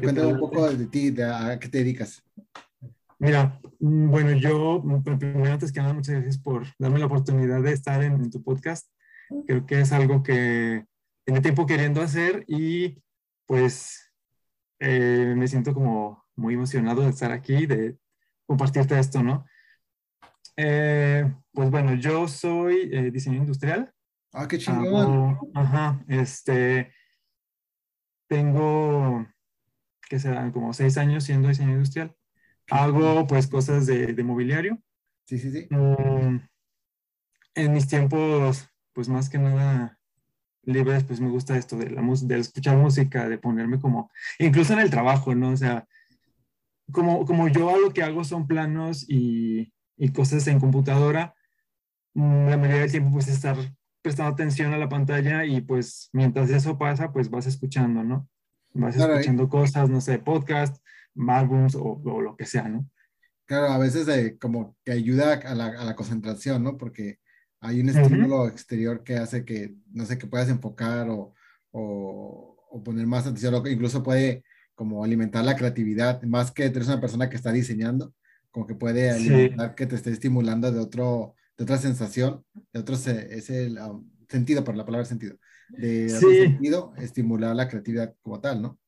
Roger, cuéntame un poco de ti, de a qué te dedicas. Mira, mm, bueno, yo, mm, primero, antes que nada, muchas gracias por darme la oportunidad de estar en, tu podcast. Creo que es algo que tenía tiempo queriendo hacer y pues eh, me siento como muy emocionado de estar aquí, de compartirte esto, ¿no? Eh, pues bueno, yo soy eh, diseñador industrial. Ah, qué chingón. ajá, este, tengo, que serán como seis años siendo diseñador industrial. Hago pues cosas de, de mobiliario. Sí, sí, sí. Mm, en mis tiempos, pues más que nada libres, pues me gusta esto de, la, de escuchar música, de ponerme como, incluso en el trabajo, ¿no? O sea, como, como yo lo que hago son planos y, y cosas en computadora, la mayoría del tiempo pues estar prestando atención a la pantalla y pues mientras eso pasa pues vas escuchando, ¿no? Vas escuchando cosas, no sé, podcast, álbums o, o, lo que sea, ¿no? Claro, a veces de, como que ayuda a la, a la, concentración, ¿no? Porque hay un estímulo exterior que hace que, no sé, que puedas enfocar o, o, o poner más atención, o incluso puede como alimentar la creatividad, más que eres una persona que está diseñando, como que puede alimentar que te esté estimulando de, otro, de otra sensación, de otro, es el um, sentido, por la palabra sentido, de otro sentido, estimular la creatividad como tal, ¿no?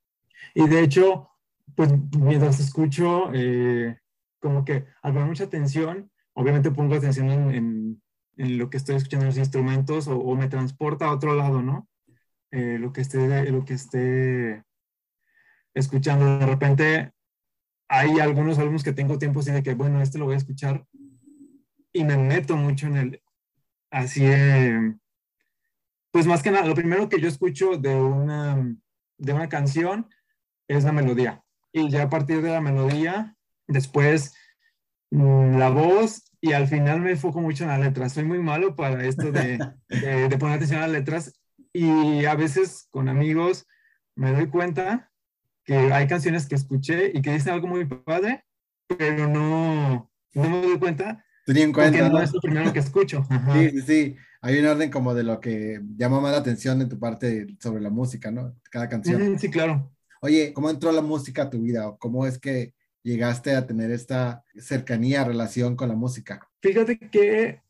Y de hecho, pues mientras escucho, eh, como que al poner mucha atención, obviamente pongo atención en, en, lo que estoy escuchando en los instrumentos o, me transporta a otro lado, ¿no? Eh, lo que esté, lo que esté escuchando. De repente hay algunos álbumes que tengo tiempo así de que, bueno, este lo voy a escuchar y me meto mucho en el, así, eh, pues más que nada, lo primero que yo escucho de una, de una canción es la melodía. Y ya a partir de la melodía, después mm, la voz y al final me enfoco mucho en las letras. Soy muy malo para esto de, de, de poner atención a las letras y a veces con amigos me doy cuenta que hay canciones que escuché y que dicen algo muy padre, pero no, no me doy cuenta. Tenía en cuenta. Porque no, es lo primero que escucho. Sí, sí, sí. Hay un orden como de lo que llama más la atención en tu parte sobre la música, ¿no? Cada canción. Sí, claro. Oye, ¿cómo entró la música a tu vida? ¿Cómo es que llegaste a tener esta cercanía, relación con la música? Fíjate que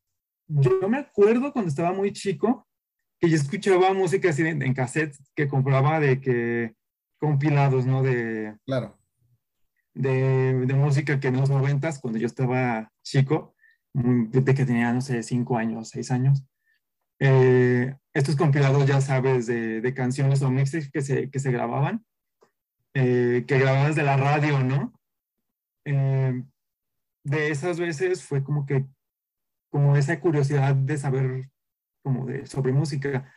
yo me acuerdo cuando estaba muy chico que yo escuchaba música así en, en cassette que compraba de que compilados, ¿no? De, claro. De, de música que en los noventas, cuando yo estaba chico, desde que tenía, no sé, cinco años, seis años, eh, estos compilados, ya sabes, de, de, canciones o mixes que se, que se grababan, eh, que grababan desde la radio, ¿no? Eh, de esas veces fue como que, como esa curiosidad de saber como de, sobre música.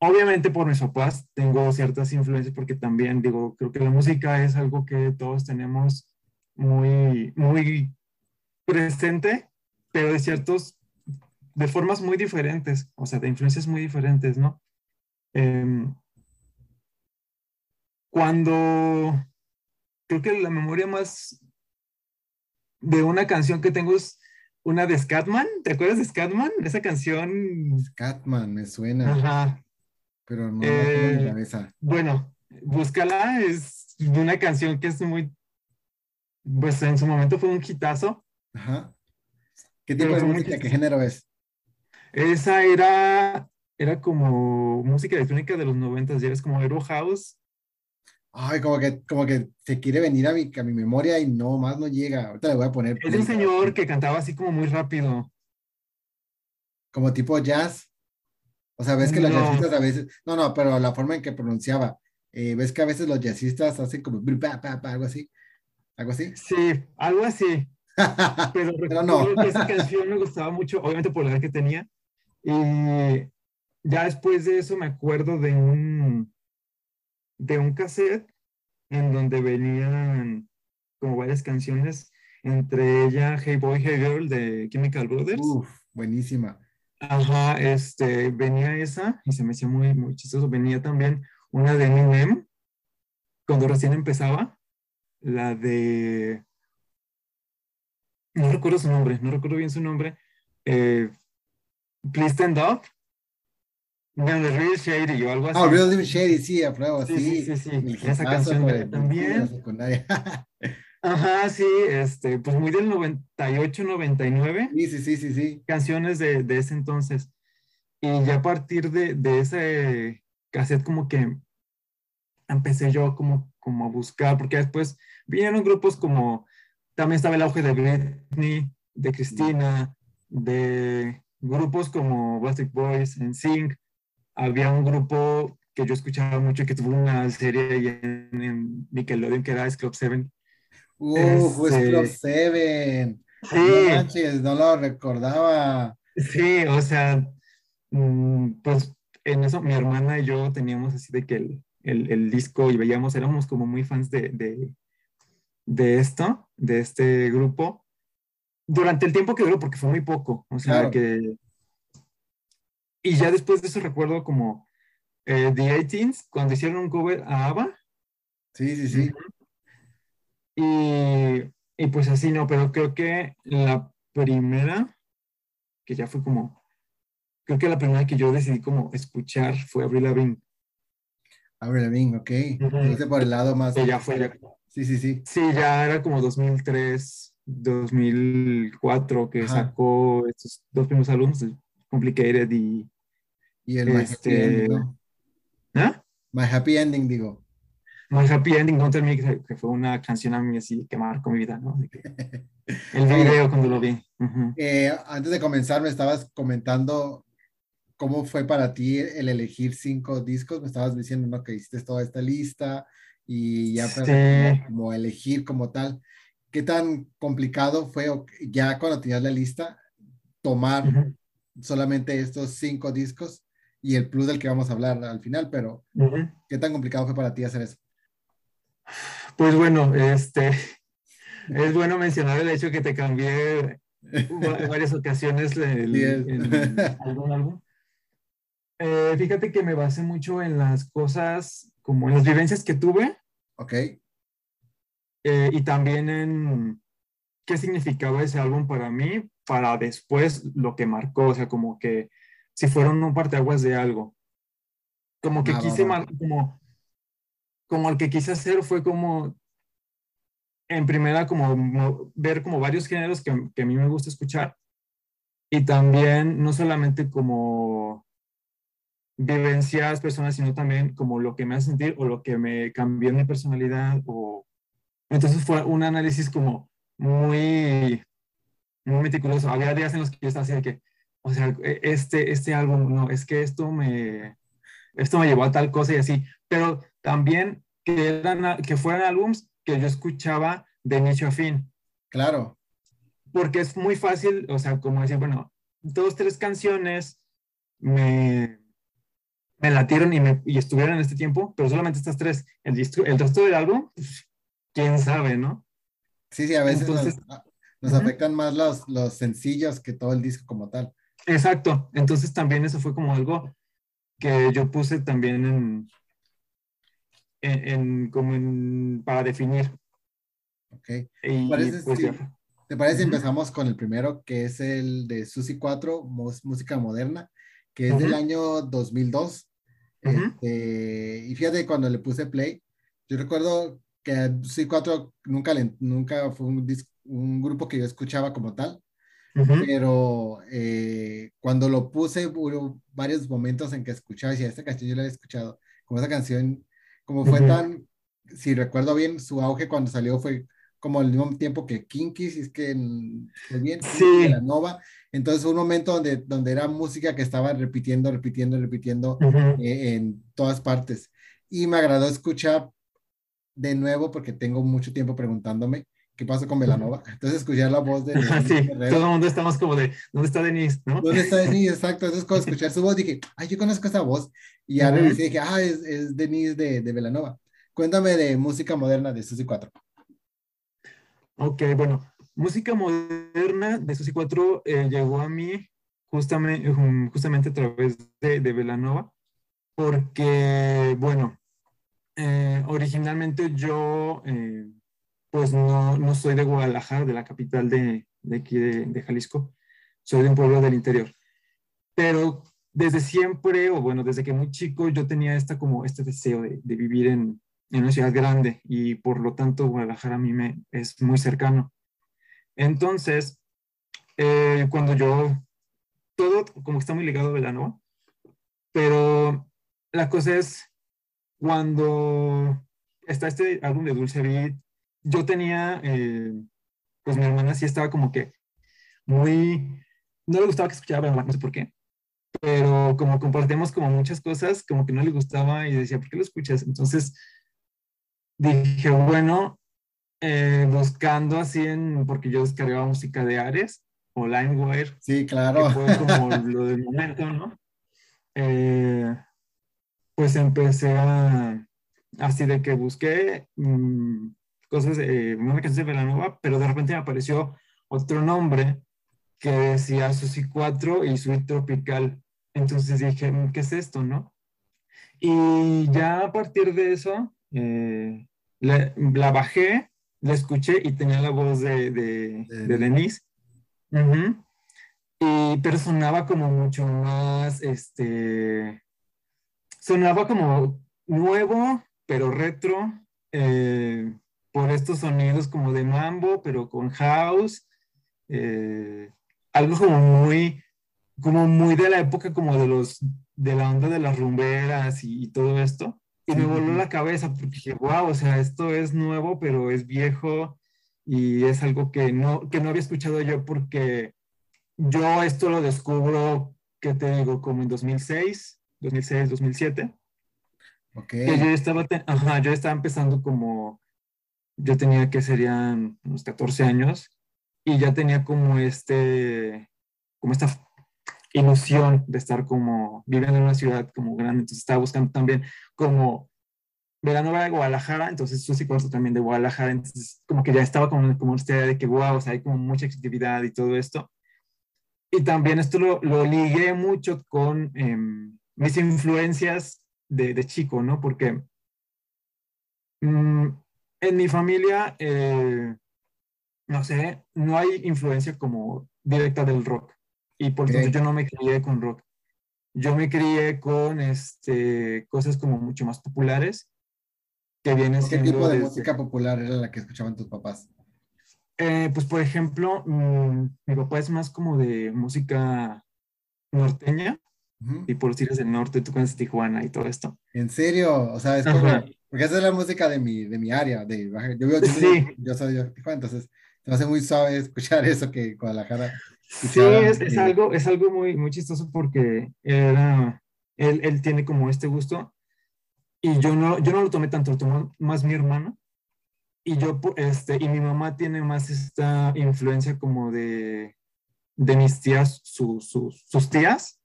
Obviamente por mis papás tengo ciertas influencias porque también digo, creo que la música es algo que todos tenemos muy, muy presente, pero de ciertos, de formas muy diferentes, o sea, de influencias muy diferentes, ¿no? Em, cuando creo que la memoria más de una canción que tengo es una de Scatman, ¿te acuerdas de Scatman? Esa canción. Scatman, me suena. Ajá pero no, eh, la cabeza. Bueno, búscala, es una canción que es muy, pues en su momento fue un hitazo. Ajá. ¿Qué tipo de música, qué género es? Esa era, era como música electrónica de los noventas, ya es como Aero House. Ay, como que, como que se quiere venir a mi, a mi memoria y no, más no llega. Ahorita le voy a poner. Es un señor que cantaba así como muy rápido. Como tipo jazz. O sea, ves que los jazzistas a veces, no, no, pero la forma en que pronunciaba, eh, ves que a veces los jazzistas hacen como algo así, algo así. Sí, algo así. Pero, pero no. esa canción me gustaba mucho, obviamente por la edad que tenía. Y ya después de eso me acuerdo de un, de un cassette en donde venían como varias canciones, entre ella Hey Boy, Hey Girl de Chemical Brothers. Uf, buenísima. Ajá, este, venía esa y se me hacía muy, muy chistoso. Venía también una de Eminem, cuando recién empezaba, la de... No recuerdo su nombre, no recuerdo bien su nombre. Eh, Please Stand Up. Bueno, de Real Shady o algo así. Ah, Real Shady, sí, a prueba, sí. Sí, sí, sí. sí. Esa canción de, también. Ajá, sí, este, pues muy del 98, 99. Sí, sí, sí, sí, sí. Canciones de, de ese entonces. Y ya a partir de, de, ese cassette como que empecé yo como, como a buscar, porque después vinieron grupos como, también estaba el auge de Britney, de Cristina, de grupos como Plastic Boys, en Sync. Había un grupo que yo escuchaba mucho que tuvo una serie en, en Nickelodeon que era Club 7 Uf, pues Club 7. Sí. No manches, no lo recordaba. Sí, o sea, mm, pues en eso mi hermana y yo teníamos así de que el, el, el disco y veíamos, éramos como muy fans de, de, de, esto, de este grupo, durante el tiempo que duró, porque fue muy poco, o sea, que... Y ya después de eso recuerdo como eh, The 18 cuando hicieron un cover a ABBA. Sí, sí, sí. Y, y, pues así no, pero creo que la primera, que ya fue como, creo que la primera que yo decidí como escuchar fue Avril Lavigne. Avril Lavigne, ok. Uh por el lado más. ya fue. Sí, sí, sí. Sí, ya era como 2003, 2004 que sacó estos dos primeros álbumes, Complicated y. Y el este, My Happy Ending, ¿no? ¿Ah? My Happy Ending, digo. My Happy Ending, Don't Tell Me, que fue una canción a mí así que marcó mi vida, ¿no? el video cuando lo vi. eh, antes de comenzar, me estabas comentando cómo fue para ti el elegir cinco discos. Me estabas diciendo ¿no? que hiciste toda esta lista y ya pues, como, elegir como tal. ¿Qué tan complicado fue ya cuando tenías la lista tomar solamente estos cinco discos y el plus del que vamos a hablar al final? Pero ¿qué tan complicado fue para ti hacer eso? Pues bueno, este, es bueno mencionar el hecho que te cambié en varias ocasiones en algún álbum. Eh, fíjate que me basé mucho en las cosas, como en las vivencias que tuve. Ok. Eh, y también en qué significaba ese álbum para mí, para después lo que marcó, o sea, como que si fueron un parteaguas de algo. Como que quise, como, como el que quise hacer fue como, en primera, como ver como varios géneros que, que a mí me gusta escuchar. Y también, no solamente como vivencias personas, sino también como lo que me hace sentir o lo que me cambió en mi personalidad. O... Entonces fue un análisis como muy, muy meticuloso. Había días en los que yo estaba así de que, o sea, e, este, este álbum, no, es que esto me, esto me llevó a tal cosa y así, pero también que, eran, que fueran álbums que yo escuchaba de inicio a fin. Claro. Porque es muy fácil, o sea, como decir, bueno, dos, tres canciones me, me latieron y, me, y estuvieron en este tiempo, pero solamente estas tres. El, el resto del álbum, pues, quién sabe, ¿no? Sí, sí, a veces nos, afectan más los, los sencillos que todo el disco como tal. Exacto. Entonces también eso fue como algo que yo puse también en, en, como en, para definir. Ok. Pues, ¿Te parece si empezamos con el primero, que es el de Susi 4, música moderna? que es del año 2002. Este, y fíjate, cuando le puse play, yo recuerdo que C4 nunca, nunca fue un, un, grupo que yo escuchaba como tal, pero eh, cuando lo puse hubo varios momentos en que escuchaba y decía, esta canción yo la había escuchado, como esa canción, como fue tan, si recuerdo bien, su auge cuando salió fue como al mismo tiempo que Kinky, si es que fue bien, sí. la Nova, entonces un momento donde, donde era música que estaba repitiendo, repitiendo, repitiendo eh, en todas partes. Y me agradó escuchar de nuevo porque tengo mucho tiempo preguntándome qué pasó con Velanova. Entonces escuchar la voz de... sí, todo el mundo estamos como de, ¿dónde está Denise? ¿no? ¿Dónde está Denise? Exacto. Entonces cuando escuchar su voz dije, ay, yo conozco esa voz. Y ya uh dije, ah, es, es Denise de, de Velanova. Cuéntame de música moderna de Susi 4. Ok, bueno, música moderna de Susi 4 eh, llegó a mí justamente, justamente a través de, de Velanova, porque, bueno, eh, originalmente yo, eh, pues no, no, soy de Guadalajara, de la capital de, de aquí de, de, Jalisco, soy de un pueblo del interior. Pero desde siempre, o bueno, desde que muy chico, yo tenía esta, como este deseo de, de vivir en, en, una ciudad grande y por lo tanto Guadalajara a mí me es muy cercano. Entonces, eh, cuando yo, todo como está muy ligado a Velanova, pero la cosa es cuando está este álbum de Dulce Beat, yo tenía, eh, pues mi hermana sí estaba como que muy, no le gustaba que escuchara, no sé por qué, pero como compartimos como muchas cosas, como que no le gustaba y decía, ¿por qué lo escuchas? Entonces dije, bueno, eh, buscando así en, porque yo descargaba música de Ares o LimeWire. Sí, claro. Que fue como lo del momento, ¿no? Eh, pues empecé a, así de que busqué mmm, cosas, eh, una canción de Velanova, pero de repente me apareció otro nombre que decía Susi 4 y Suite Tropical. Entonces dije, mm, ¿qué es esto, no? Y ya a partir de eso, eh, la, la, bajé, la escuché y tenía la voz de, de, de Denise. Uh -huh. y, pero sonaba como mucho más, este, sonaba como nuevo, pero retro, eh, por estos sonidos como de mambo, pero con house, eh, algo como muy, como muy de la época como de los, de la onda de las rumberas y, y todo esto. Y me voló la cabeza porque dije, wow, o sea, esto es nuevo, pero es viejo y es algo que no, que no había escuchado yo porque yo esto lo descubro, ¿qué te digo? Como en 2006, 2006, 2007. Okay. Que yo estaba, ajá, yo estaba empezando como, yo tenía que serían unos 14 años y ya tenía como este, como esta ilusión de estar como viviendo en una ciudad como grande, entonces estaba buscando también como Velanova de Guadalajara, entonces Susi Corso también de Guadalajara, entonces como que ya estaba como, como esta idea de que wow, o sea, hay como mucha actividad y todo esto. Y también esto lo, ligué mucho con eh, mis influencias de, chico, ¿no? Porque mmm, en mi familia, eh, no sé, no hay influencia como directa del rock. Y por okay. tanto yo no me crié con rock. Yo me crié con este, cosas como mucho más populares. Que viene ¿Qué tipo de desde... música popular era la que escuchaban tus papás? Eh, pues por ejemplo, mmm, mi papá es más como de música norteña uh -huh. y por los Tigres del Norte, tú conoces Tijuana y todo esto. ¿En serio? O sea, es como, porque esa es la música de mi, de mi área, de, yo, yo, sí. yo, yo soy de Tijuana, entonces me hace muy suave escuchar eso que Guadalajara. Sí, es, es, algo, es algo muy, muy chistoso porque era, él, él tiene como este gusto y yo no, yo no lo tomé tanto, lo tomó más mi hermano y yo, este, y mi mamá tiene más esta influencia como de, de mis tías, su, su, sus tías,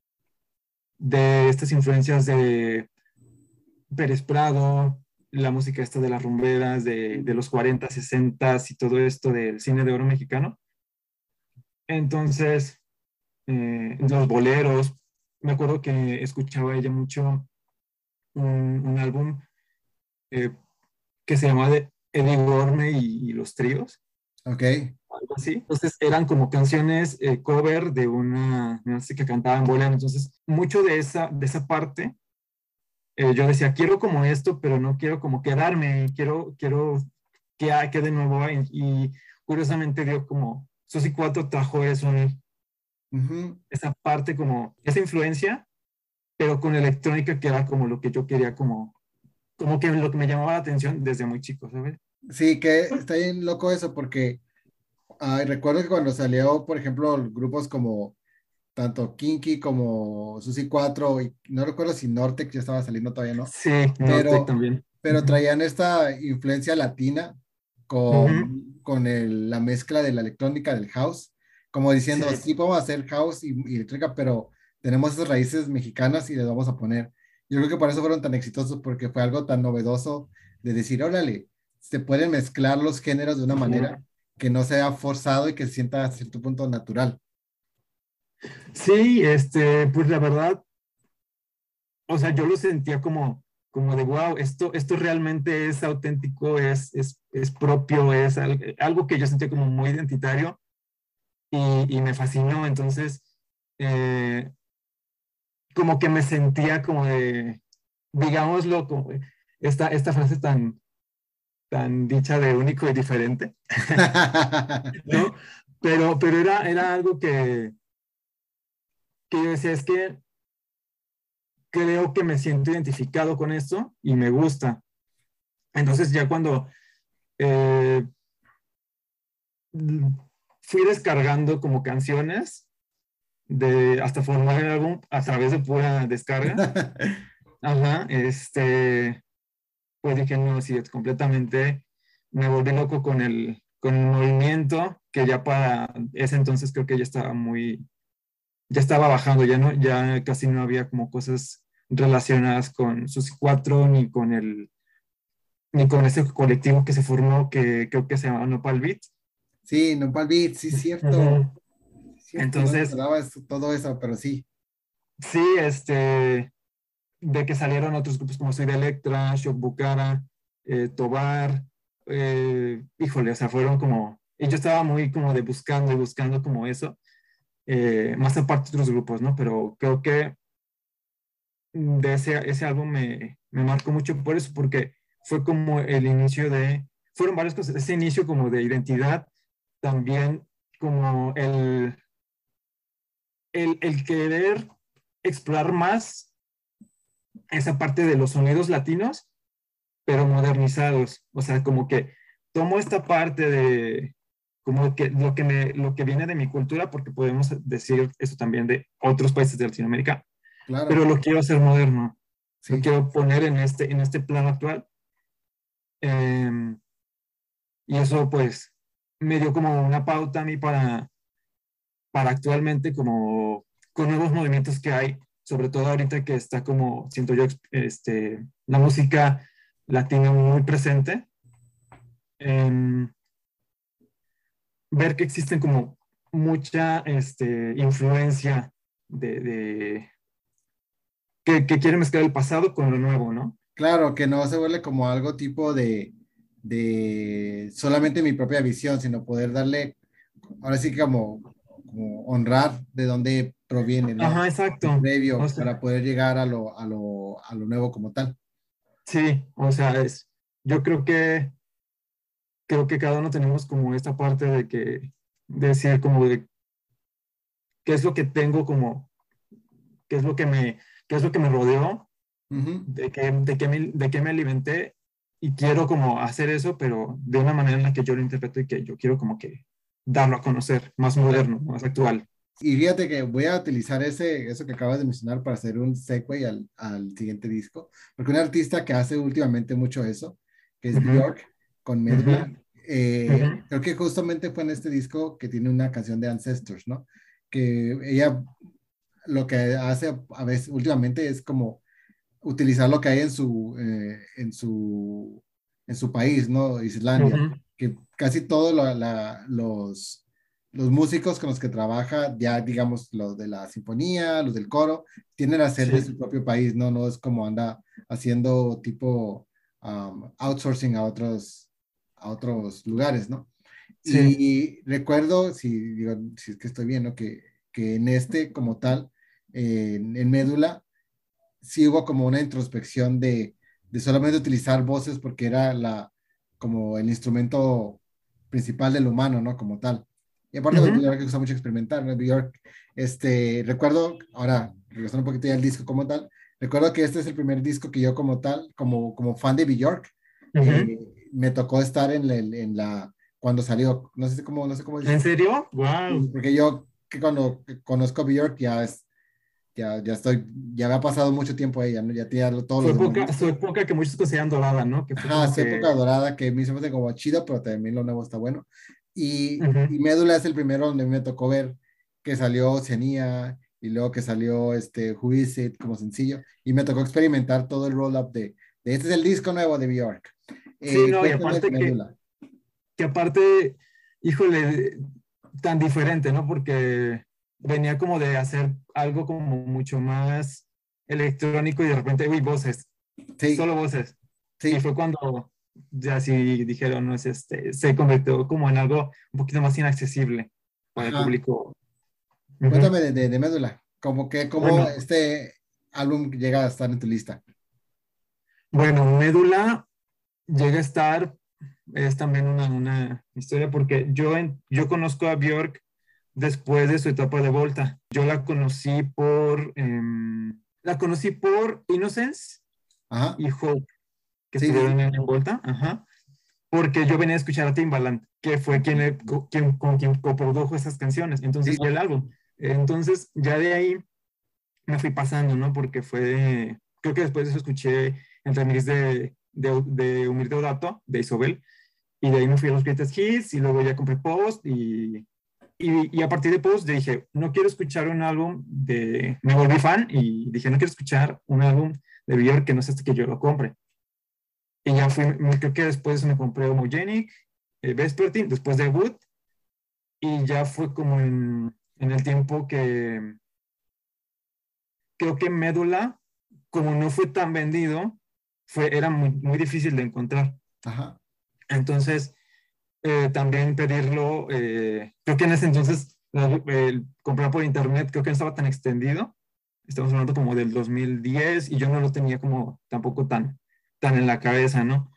de estas influencias de Pérez Prado, la música esta de las rumberas, de, de los 40, 60 y todo esto del cine de oro mexicano. Entonces, eh, los boleros, me acuerdo que escuchaba ella mucho un, un álbum eh, que se llamaba de Eddie Gorme y, y, los tríos. Ok. Algo así. Entonces eran como canciones eh, cover de una, no sé, que cantaban bolero. Entonces, mucho de esa, de esa parte, eh, yo decía, quiero como esto, pero no quiero como quedarme, quiero, quiero que quede nuevo. Y, y curiosamente dio como, Susi 4 trajo eso, uh -huh. esa parte como, esa influencia, pero con electrónica que era como lo que yo quería como como que lo que me llamaba la atención desde muy chico, ¿sabes? Sí, que está bien loco eso, porque ay, recuerdo que cuando salió, por ejemplo, grupos como tanto Kinky como Susi 4, y no recuerdo si Nortec ya estaba saliendo todavía, ¿no? Sí, pero, Nortec también. Pero traían esta influencia latina con, uh -huh. Con el, la mezcla de la electrónica del house, como diciendo, sí, sí podemos hacer house y, y electrónica, pero tenemos esas raíces mexicanas y les vamos a poner yo creo que por eso fueron tan exitosos, porque fue algo tan novedoso de decir, órale, se pueden mezclar los géneros de una manera que no sea forzado y que se sienta a cierto punto natural. Sí, este, pues la verdad, o sea, yo lo sentía como, como de, wow, esto, esto realmente es auténtico, es, es, es propio, es algo que yo sentía como muy identitario y, y me fascinó. Entonces, eh, como que me sentía como de, digámoslo, como esta, esta frase tan, tan dicha de único y diferente, ¿no? Pero, pero era, era algo que, que yo decía, es que creo que me siento identificado con esto y me gusta. Entonces ya cuando eh, fui descargando como canciones de hasta formar el álbum a través de pura descarga. Ajá, este, pues dije, no, sí, es completamente, me volví loco con el, con el movimiento, que ya para ese entonces creo que ya estaba muy, ya estaba bajando, ya, no, ya casi no había como cosas relacionadas con sus cuatro ni con el ni con ese colectivo que se formó que creo que se llama Nopal Beat. Sí, Nopal Beat, sí, cierto. Entonces, todo eso, pero sí. Sí, este, de que salieron otros grupos como Soy de Electra, Shock Bucara, eh, Tobar, eh, híjole, o sea, fueron como, y yo estaba muy como de buscando y buscando como eso, eh, más aparte de otros grupos, ¿no? Pero creo que de ese, ese álbum me, me marcó mucho por eso, porque fue como el inicio de, fueron varias cosas, ese inicio como de identidad, también como el, el, el querer explorar más esa parte de los sonidos latinos, pero modernizados. O sea, como que tomo esta parte de como que lo que, me, lo que viene de mi cultura, porque podemos decir eso también de otros países de Latinoamérica, pero lo quiero hacer moderno. Lo quiero poner en este, en este plano actual. Em, y eso pues me dio como una pauta a mí para, para actualmente como con nuevos movimientos que hay, sobre todo ahorita que está como, siento yo, este, la música latina muy presente. Em, ver que existen como mucha este, influencia de, que, que quiere mezclar el pasado con lo nuevo, ¿no? Claro, que no se vuelve como algo tipo de, de solamente mi propia visión, sino poder darle, ahora sí como, como honrar de dónde proviene, ¿no? Ajá, exacto. previo para poder llegar a lo, a, lo, a lo nuevo como tal. Sí, o sea, es, yo creo que creo que cada uno tenemos como esta parte de que decir como de qué es lo que tengo como qué es lo que me qué es lo que me rodeó de, qué, de, qué me, de qué me alimenté y quiero como hacer eso pero de una manera en la que yo lo interpreto y que yo quiero como que darlo a conocer más moderno más actual. Y fíjate que voy a utilizar ese, eso que acabas de mencionar para hacer un segue al, al siguiente disco, porque un artista que hace últimamente mucho eso, que es Bjork, con Medula, eh, creo que justamente fue en este disco que tiene una canción de Ancestors, ¿no? Que ella lo que hace a veces últimamente es como utilizar lo que hay en su, eh, en su, en su país, ¿no? Islandia, que casi todos los los músicos con los que trabaja, ya digamos los de la sinfonía, los del coro, tienen a ser de su propio país, ¿no? No es como anda haciendo tipo um, outsourcing a otros, a otros lugares, ¿no? Y recuerdo, si, digo, si es que estoy bien, ¿no? Que, que en este como tal, en, Médula, sí hubo como una introspección de, de solamente utilizar voces porque era la, como el instrumento principal del humano, ¿no? Como tal. Y aparte, de New que gusta mucho experimentar, ¿no? New York, este, recuerdo, ahora, regresando un poquito ya al disco como tal, recuerdo que este es el primer disco que yo como tal, como, como fan de Bjork, eh, me tocó estar en la, en la, cuando salió, no sé cómo, no sé cómo ¿En serio? Wow. Porque yo, que cuando conozco Bjork, ya es, ya, ya estoy, ya me ha pasado mucho tiempo ella, ¿no? Ya tiene todos su Época, su época que muchos consideran dorada, ¿no? Que Ajá, su época dorada, que a mí se me hace como chido, pero también lo nuevo está bueno. Y, Médula es el primero donde me tocó ver que salió Oceanía y luego que salió este Who Is It como sencillo. Y me tocó experimentar todo el roll-up de, de, este es el disco nuevo de Bjork. Sí, eh, no, y aparte que, que aparte, híjole, tan diferente, ¿no? Porque venía como de hacer algo como mucho más electrónico y de repente, uy, voces. Sí. Solo voces. Sí. Y fue cuando ya sí dijeron, no es este, se convirtió como en algo un poquito más inaccesible para el público. Cuéntame de, de, Médula, como que, como este, álbum llega a estar en tu lista? Bueno, Médula llega a estar, es también una, historia porque yo, yo conozco a Björk después de su etapa de Volta. Yo la conocí por, em, la conocí por Innocence y Hope, que estuvieron en Volta, Ajá. porque yo venía a escuchar a Timbaland, que fue quien, quien con quien coprodujo esas canciones, entonces fue el álbum. Entonces ya de ahí me fui pasando, ¿no? Porque fue, creo que después de eso escuché el remix de, de, de Humilde Dato, de Isobel, y de ahí me fui a los Greatest Hits, y luego ya compré Post, y y, a partir de Post dije, no quiero escuchar un álbum de... Me volví fan y dije, no quiero escuchar un álbum de Björk que no sé hasta que yo lo compre. Y ya fui, creo que después me compré Homogenic, eh, Vespertine, después de Wood, y ya fue como en, en el tiempo que creo que Médula, como no fue tan vendido, fue, era muy, muy difícil de encontrar. Ajá. Entonces, eh, también pedirlo, eh, creo que en ese entonces el comprar por internet creo que no estaba tan extendido, estamos hablando como del 2010 y yo no lo tenía como tampoco tan, tan en la cabeza, ¿no?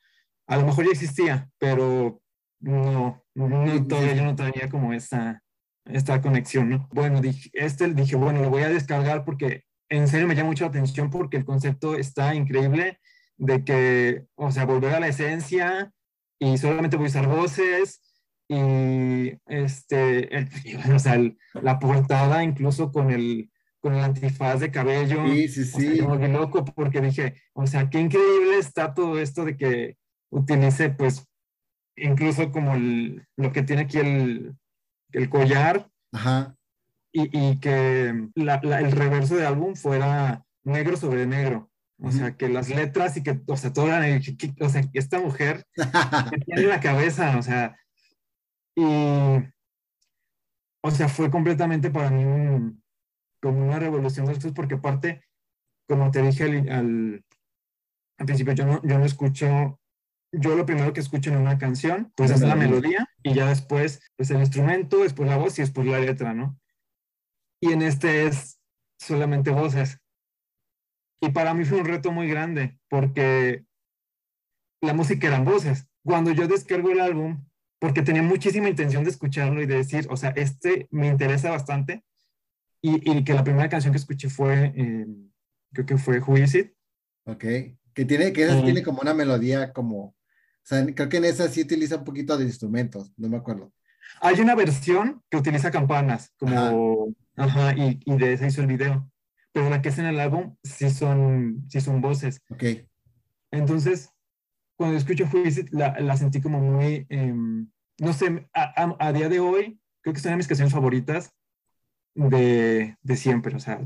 A lo mejor ya existía, pero no, no todavía yo no tenía como esta, esta conexión, ¿no? Bueno, dije, este dije, bueno, lo voy a descargar porque en serio me llama mucho la atención porque el concepto está increíble de que, o sea, volver a la esencia, y solamente voy a usar voces y este, o sea, la portada incluso con el, con el antifaz de cabello. Sí, sí, sí. O sea, loco porque dije, o sea, qué increíble está todo esto de que utilice pues incluso como el, lo que tiene aquí el, el collar. Ajá. Y, y que la, el reverso del álbum fuera negro sobre negro. O sea, que las letras y que, o sea, todo era, o sea, esta mujer que tiene la cabeza, o sea, y, o sea, fue completamente para mí un, como una revolución después, porque aparte, como te dije al, al, principio, yo no, yo no escucho, yo lo primero que escucho en una canción, pues es la melodía, y ya después, pues el instrumento, después la voz y después la letra, ¿no? Y en este es solamente voces. Y para mí fue un reto muy grande porque la música eran voces. Cuando yo descargo el álbum, porque tenía muchísima intención de escucharlo y de decir, o sea, este me interesa bastante. Y, y que la primera canción que escuché fue, eh, creo que fue Who Is It. Ok, que tiene, que tiene como una melodía como, o sea, creo que en esa sí utiliza un poquito de instrumentos, no me acuerdo. Hay una versión que utiliza campanas, como, ajá, y, y de ese hizo el video pero la que es en el álbum sí son, sí son voces. Ok. Entonces, cuando escucho Juice, la, la sentí como muy, em, no sé, a, a, día de hoy, creo que de mis canciones favoritas de, de siempre, o sea,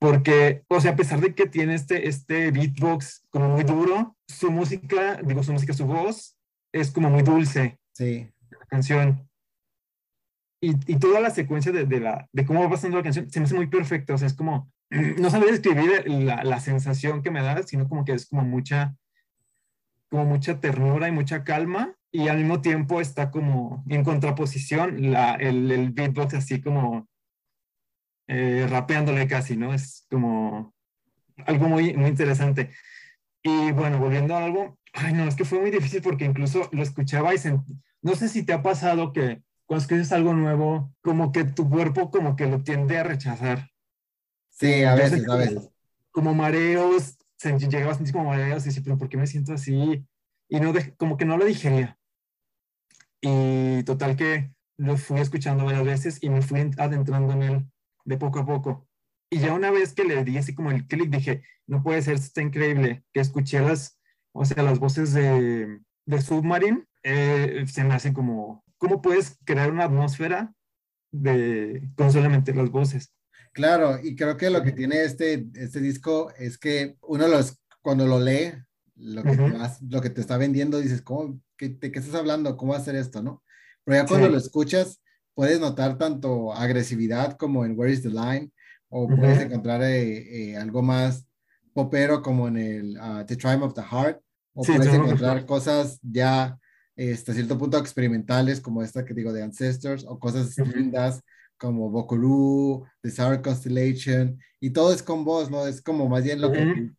porque, o sea, a pesar de que tiene este, este beatbox como muy duro, su música, digo, su música, su voz, es como muy dulce. Sí. La canción. Y, y toda la secuencia de, de, la, de cómo va pasando la canción se me hace muy perfecta, o sea, es como, no sabía describir la, la, sensación que me da, sino como que es como mucha, como mucha ternura y mucha calma, y al mismo tiempo está como en contraposición la, el, beatbox así como eh, rapeándole casi, ¿no? Es como algo muy, muy interesante. Y bueno, volviendo a algo, ay no, es que fue muy difícil porque incluso lo escuchaba y no sé si te ha pasado que cuando escuchas algo nuevo, como que tu cuerpo como que lo tiende a rechazar. Sí, a veces, a veces. Como mareos, llegaba a sentir como mareos y decía, pero ¿por qué me siento así? Y no como que no lo digería. Y total que lo fui escuchando varias veces y me fui adentrando en él de poco a poco. Y ya una vez que le di así como el clic, dije, no puede ser, está increíble, que escuché las, o sea, las voces de, de Submarine, eh, se me hacen como, ¿cómo puedes crear una atmósfera de, con solamente las voces? Claro, y creo que lo que tiene este, este disco es que uno los, cuando lo lee, lo que, te, lo que te está vendiendo, dices, ¿cómo, qué, ¿de qué estás hablando? ¿Cómo hacer esto? ¿no? Pero ya cuando lo escuchas, puedes notar tanto agresividad como en Where is the Line, o puedes encontrar eh, eh, algo más popero como en el uh, The Triumph of the Heart, o puedes encontrar cosas ya hasta cierto punto experimentales como esta que digo de Ancestors, o cosas lindas como Bokuru, The Sour Constellation, y todo es con voz, ¿no? Es como más bien lo que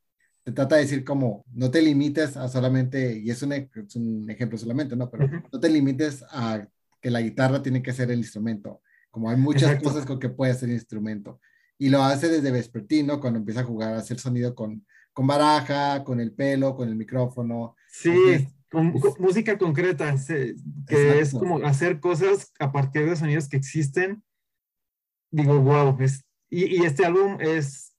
te trata de decir como, no te limites a solamente, y es un, es un ejemplo solamente, ¿no? Pero no te limites a que la guitarra tiene que ser el instrumento, como hay muchas cosas con que puede ser instrumento. Y lo hace desde vespertino, cuando empieza a jugar, a hacer sonido con, con baraja, con el pelo, con el micrófono. Sí, con, música concreta, que es como hacer cosas a partir de sonidos que existen. Digo, wow, es, y, y, este álbum es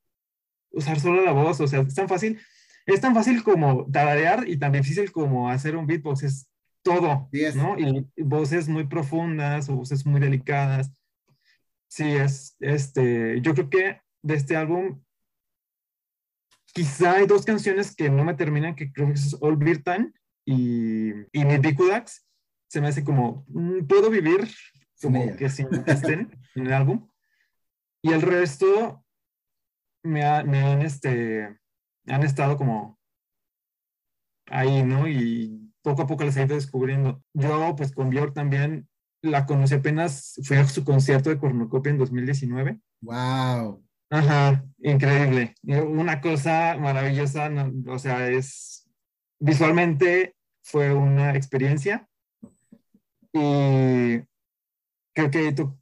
usar solo la voz, o sea, es tan fácil, es tan fácil como tararear y tan difícil como hacer un beatbox, es todo, ¿no? Y, voces muy profundas o voces muy delicadas. Sí, es, este, yo creo que de este álbum quizá hay dos canciones que no me terminan, que creo que es All Beer Time y, y Midikudax. Se me hace como, mm, puedo vivir como que sin que estén en el álbum. Y el resto me, han, este, han estado como ahí, ¿no? Y poco a poco les he ido descubriendo. Yo, pues con Björk también la conocí apenas, fui a su concierto de cornucopia en 2019. ¡Wow! Ajá, increíble. Una cosa maravillosa, o sea, es visualmente fue una experiencia y creo que tu,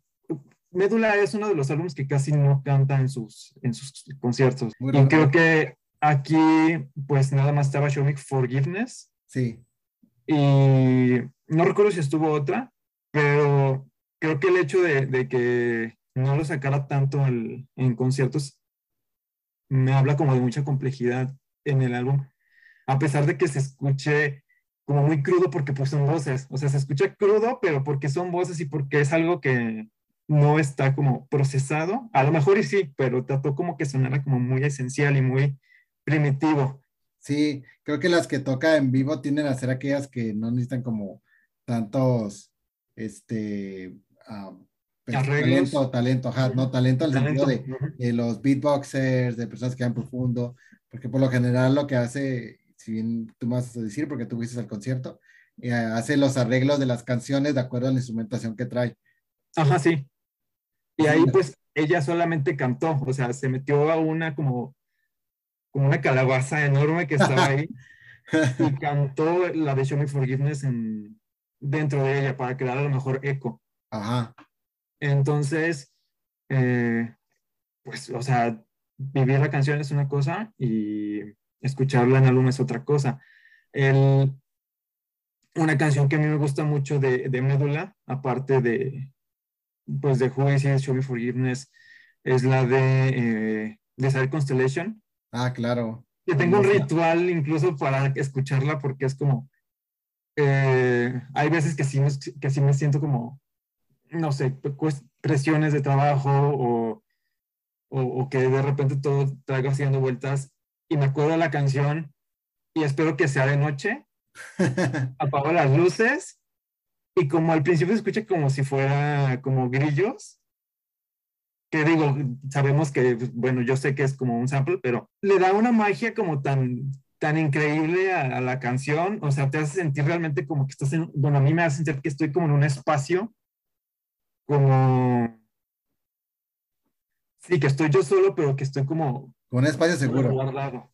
Médula es uno de los álbumes que casi no canta en sus, en sus conciertos. y creo que aquí, pues nada más estaba Show Me Forgiveness. Sí. Y no recuerdo si estuvo otra, pero creo que el hecho de, de que no lo sacara tanto en conciertos, me habla como de mucha complejidad en el álbum, a pesar de que se escuche como muy crudo porque pues son voces, o sea, se escucha crudo, pero porque son voces y porque es algo que no está como procesado, a lo mejor y sí, pero trató como que sonara como muy esencial y muy primitivo. Sí, creo que las que toca en vivo tienden a ser aquellas que no necesitan como tantos, este, ah, talento, talento, ajá, no, talento al sentido de, los beatboxers, de personas que van profundo, porque por lo general lo que hace, si bien tú me vas a decir, porque tú fuiste al concierto, eh, hace los arreglos de las canciones de acuerdo a la instrumentación que trae. Ajá, sí. Y ahí pues ella solamente cantó, o sea, se metió a una como, como una calabaza enorme que estaba ahí y cantó la de Show Me Forgiveness en, dentro de ella para crear a lo mejor eco. Ajá. Entonces, eh, pues, o sea, vivir la canción es una cosa y escucharla en álbum es otra cosa. una canción que a mí me gusta mucho de, de Médula, aparte de, pues, de Who is Show Me Forgiveness, es la de eh, Constellation. Ah, claro. Que tengo un ritual incluso para escucharla porque es como, eh, hay veces que sí, que sí me siento como no sé, presiones de trabajo o, o, que de repente todo traiga haciendo vueltas y me acuerdo la canción y espero que sea de noche, apago las luces y como al principio se escucha como si fuera como grillos, que digo, sabemos que, bueno, yo sé que es como un sample, pero le da una magia como tan, tan increíble a, a, la canción, o sea, te hace sentir realmente como que estás en, bueno, a mí me hace sentir que estoy como en un espacio como... Sí, que estoy yo solo, pero que estoy como... Con un espacio seguro. Guardado.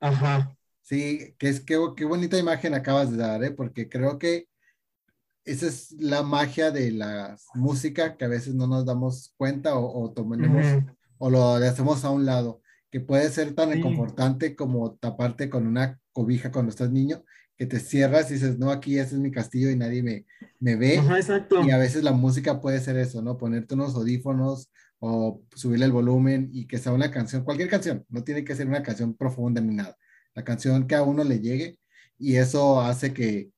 Ajá. Sí, que es que qué bonita imagen acabas de dar, ¿eh? porque creo que esa es la magia de la música que a veces no nos damos cuenta o, o tomemos o lo hacemos a un lado, que puede ser tan reconfortante como taparte con una cobija cuando estás niño que te cierras y dices, no, aquí ese es mi castillo y nadie me, me ve. exacto. Y a veces la música puede ser eso, ¿no? Ponerte unos audífonos o subirle el volumen y que sea una canción, cualquier canción, no tiene que ser una canción profunda ni nada. La canción que a uno le llegue y eso hace que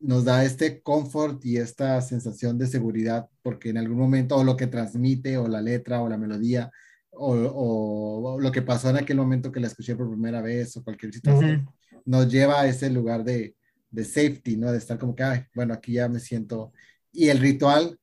nos da este confort y esta sensación de seguridad porque en algún momento o lo que transmite o la letra o la melodía o, o, lo que pasó en aquel momento que la escuché por primera vez o cualquier situación nos lleva a ese lugar de, de safety, ¿no? De estar como que, ay, bueno, aquí ya me siento. Y el ritual,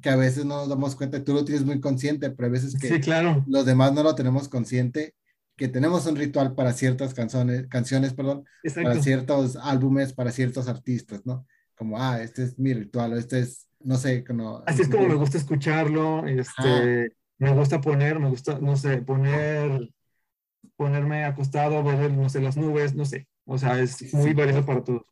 que a veces no nos damos cuenta, tú lo tienes muy consciente, pero a veces que sí, claro. los demás no lo tenemos consciente, que tenemos un ritual para ciertas canciones, canciones, perdón, para ciertos álbumes, para ciertos artistas, ¿no? Como, ah, este es mi ritual, o este es no sé, Así es como me gusta escucharlo, este, me gusta poner, me gusta, no sé, poner, ponerme acostado, ver, no sé, las nubes, no sé. O sea, es muy variado para todos.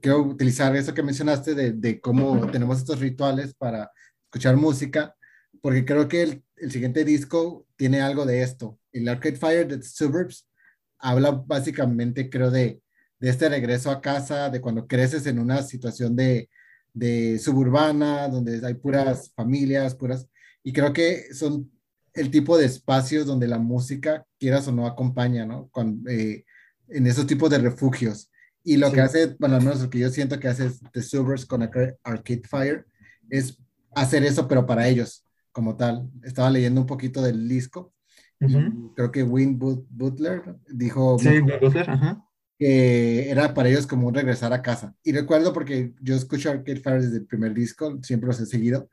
Quiero utilizar eso que mencionaste de, de, cómo tenemos estos rituales para escuchar música, porque creo que el, el, siguiente disco tiene algo de esto. El Arcade Fire de Suburbs habla básicamente, creo, de, de este regreso a casa, de cuando creces en una situación de, de suburbana, donde hay puras familias, puras, y creo que son el tipo de espacios donde la música, quieras o no, acompaña, ¿no? Con, eh, en esos tipos de refugios. Y lo que hace, bueno, al menos lo que yo siento que hace The Suburbs con Arcade Fire es hacer eso, pero para ellos, como tal. Estaba leyendo un poquito del disco. Creo que Win Butler dijo sí, Butler, ajá que era para ellos como un regresar a casa. Y recuerdo porque yo escucho Arcade Fire desde el primer disco, siempre los he seguido.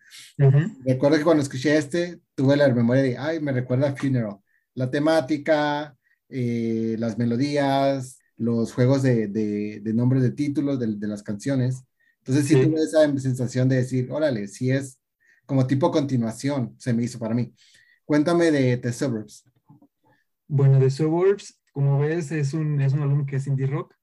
Recuerdo que cuando escuché este, tuve la memoria de, ay, me recuerda a Funeral. La temática, eh, las melodías, los juegos de, de, de nombres de títulos de, de, las canciones. Entonces sí, tuve esa sensación de decir, órale, si es como tipo continuación, se me hizo para mí. Cuéntame de The Suburbs. Bueno, The Suburbs como ves, es un, es un álbum que es indie rock,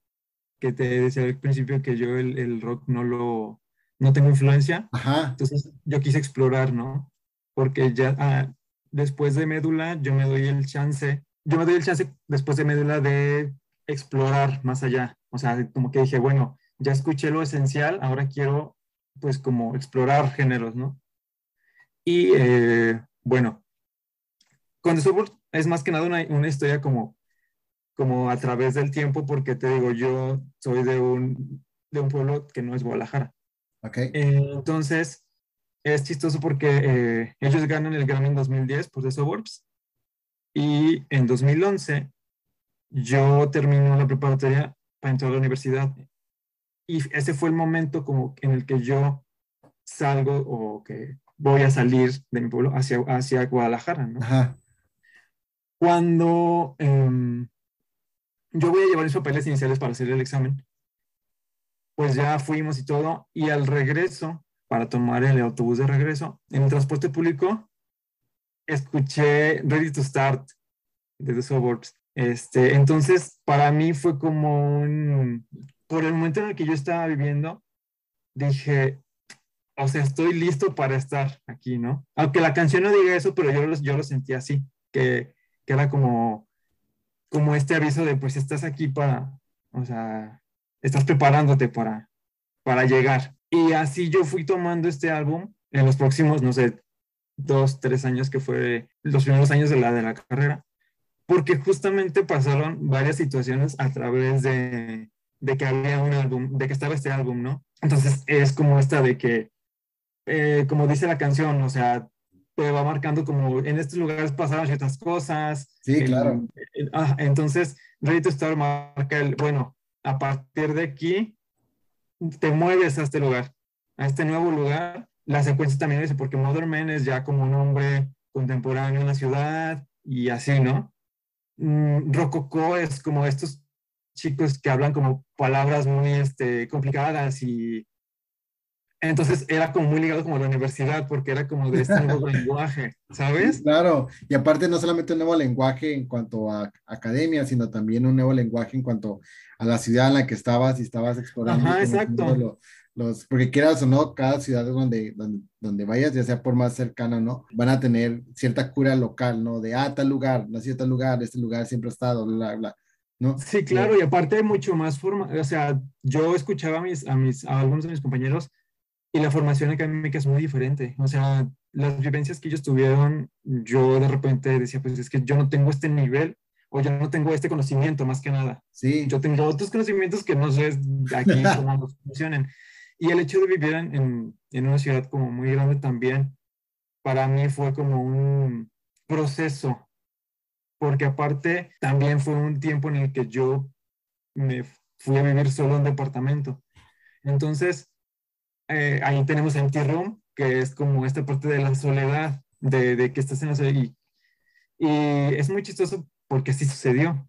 que te decía al principio que yo el, el rock no lo, no tengo influencia. Ajá. Entonces yo quise explorar, ¿no? Porque ya ah, después de Médula yo me doy el chance, yo me doy el chance después de Médula de explorar más allá. O sea, como que dije, bueno, ya escuché lo esencial, ahora quiero pues como explorar géneros, ¿no? Y eh, bueno, con The Suburbs es más que nada una, una historia como como a través del tiempo, porque te digo, yo soy de un, de un pueblo que no es Guadalajara. Okay. entonces, es chistoso porque eh, ellos ganan el Grammy en 2010 por The Suburbs y en 2011 yo termino la preparatoria para entrar a la universidad y ese fue el momento como en el que yo salgo o que voy a salir de mi pueblo hacia, hacia Guadalajara, ¿no? Ajá. Cuando eh, yo voy a llevar mis papeles iniciales para hacer el examen. Pues ya fuimos y todo, y al regreso, para tomar el autobús de regreso, en el transporte público, escuché Ready to Start de The Suburbs. Este, entonces, para mí fue como un, por el momento en el que yo estaba viviendo, dije, o sea, estoy listo para estar aquí, ¿no? Aunque la canción no diga eso, pero yo lo, yo lo sentí así, que, que era como, como este aviso de, pues estás aquí para, o sea, estás preparándote para, para llegar. Y así yo fui tomando este álbum en los próximos, no sé, dos, tres años que fue los primeros años de la, de la carrera, porque justamente pasaron varias situaciones a través de, de que había un álbum, de que estaba este álbum, ¿no? Entonces es como esta de que, eh, como dice la canción, o sea, te va marcando como en estos lugares pasaron ciertas cosas. Sí, claro. ah, entonces, Ready to Start marca el, bueno, a partir de aquí te mueves a este lugar, a este nuevo lugar. La secuencia también dice, porque Modern Man es ya como un hombre contemporáneo en la ciudad y así, ¿no? Mm, Rococo es como estos chicos que hablan como palabras muy este, complicadas y entonces era como muy ligado como a la universidad, porque era como de este nuevo lenguaje, ¿sabes? Claro, y aparte no solamente un nuevo lenguaje en cuanto a academia, sino también un nuevo lenguaje en cuanto a la ciudad en la que estabas y estabas explorando. Ajá, exacto. Los, porque quieras o no, cada ciudad donde, donde, donde, vayas, ya sea por más cercana o no, van a tener cierta cura local, ¿no? De, ah, tal lugar, nació tal lugar, este lugar siempre ha estado, bla, bla. ¿No? Sí, claro, y aparte mucho más forma, o sea, yo escuchaba a mis, a mis, a algunos de mis compañeros y la formación académica es muy diferente. O sea, las vivencias que ellos tuvieron, yo de repente decía, pues es que yo no tengo este nivel o yo no tengo este conocimiento más que nada. Sí. Yo tengo otros conocimientos que no sé aquí cómo funcionan. Y el hecho de vivir en, en, una ciudad como muy grande también, para mí fue como un proceso, porque aparte también fue un tiempo en el que yo me fui a vivir solo en un departamento. Entonces, eh, ahí tenemos Empty Room, que es como esta parte de la soledad, de, de que estás en la soledad. Y, y, es muy chistoso porque así sucedió,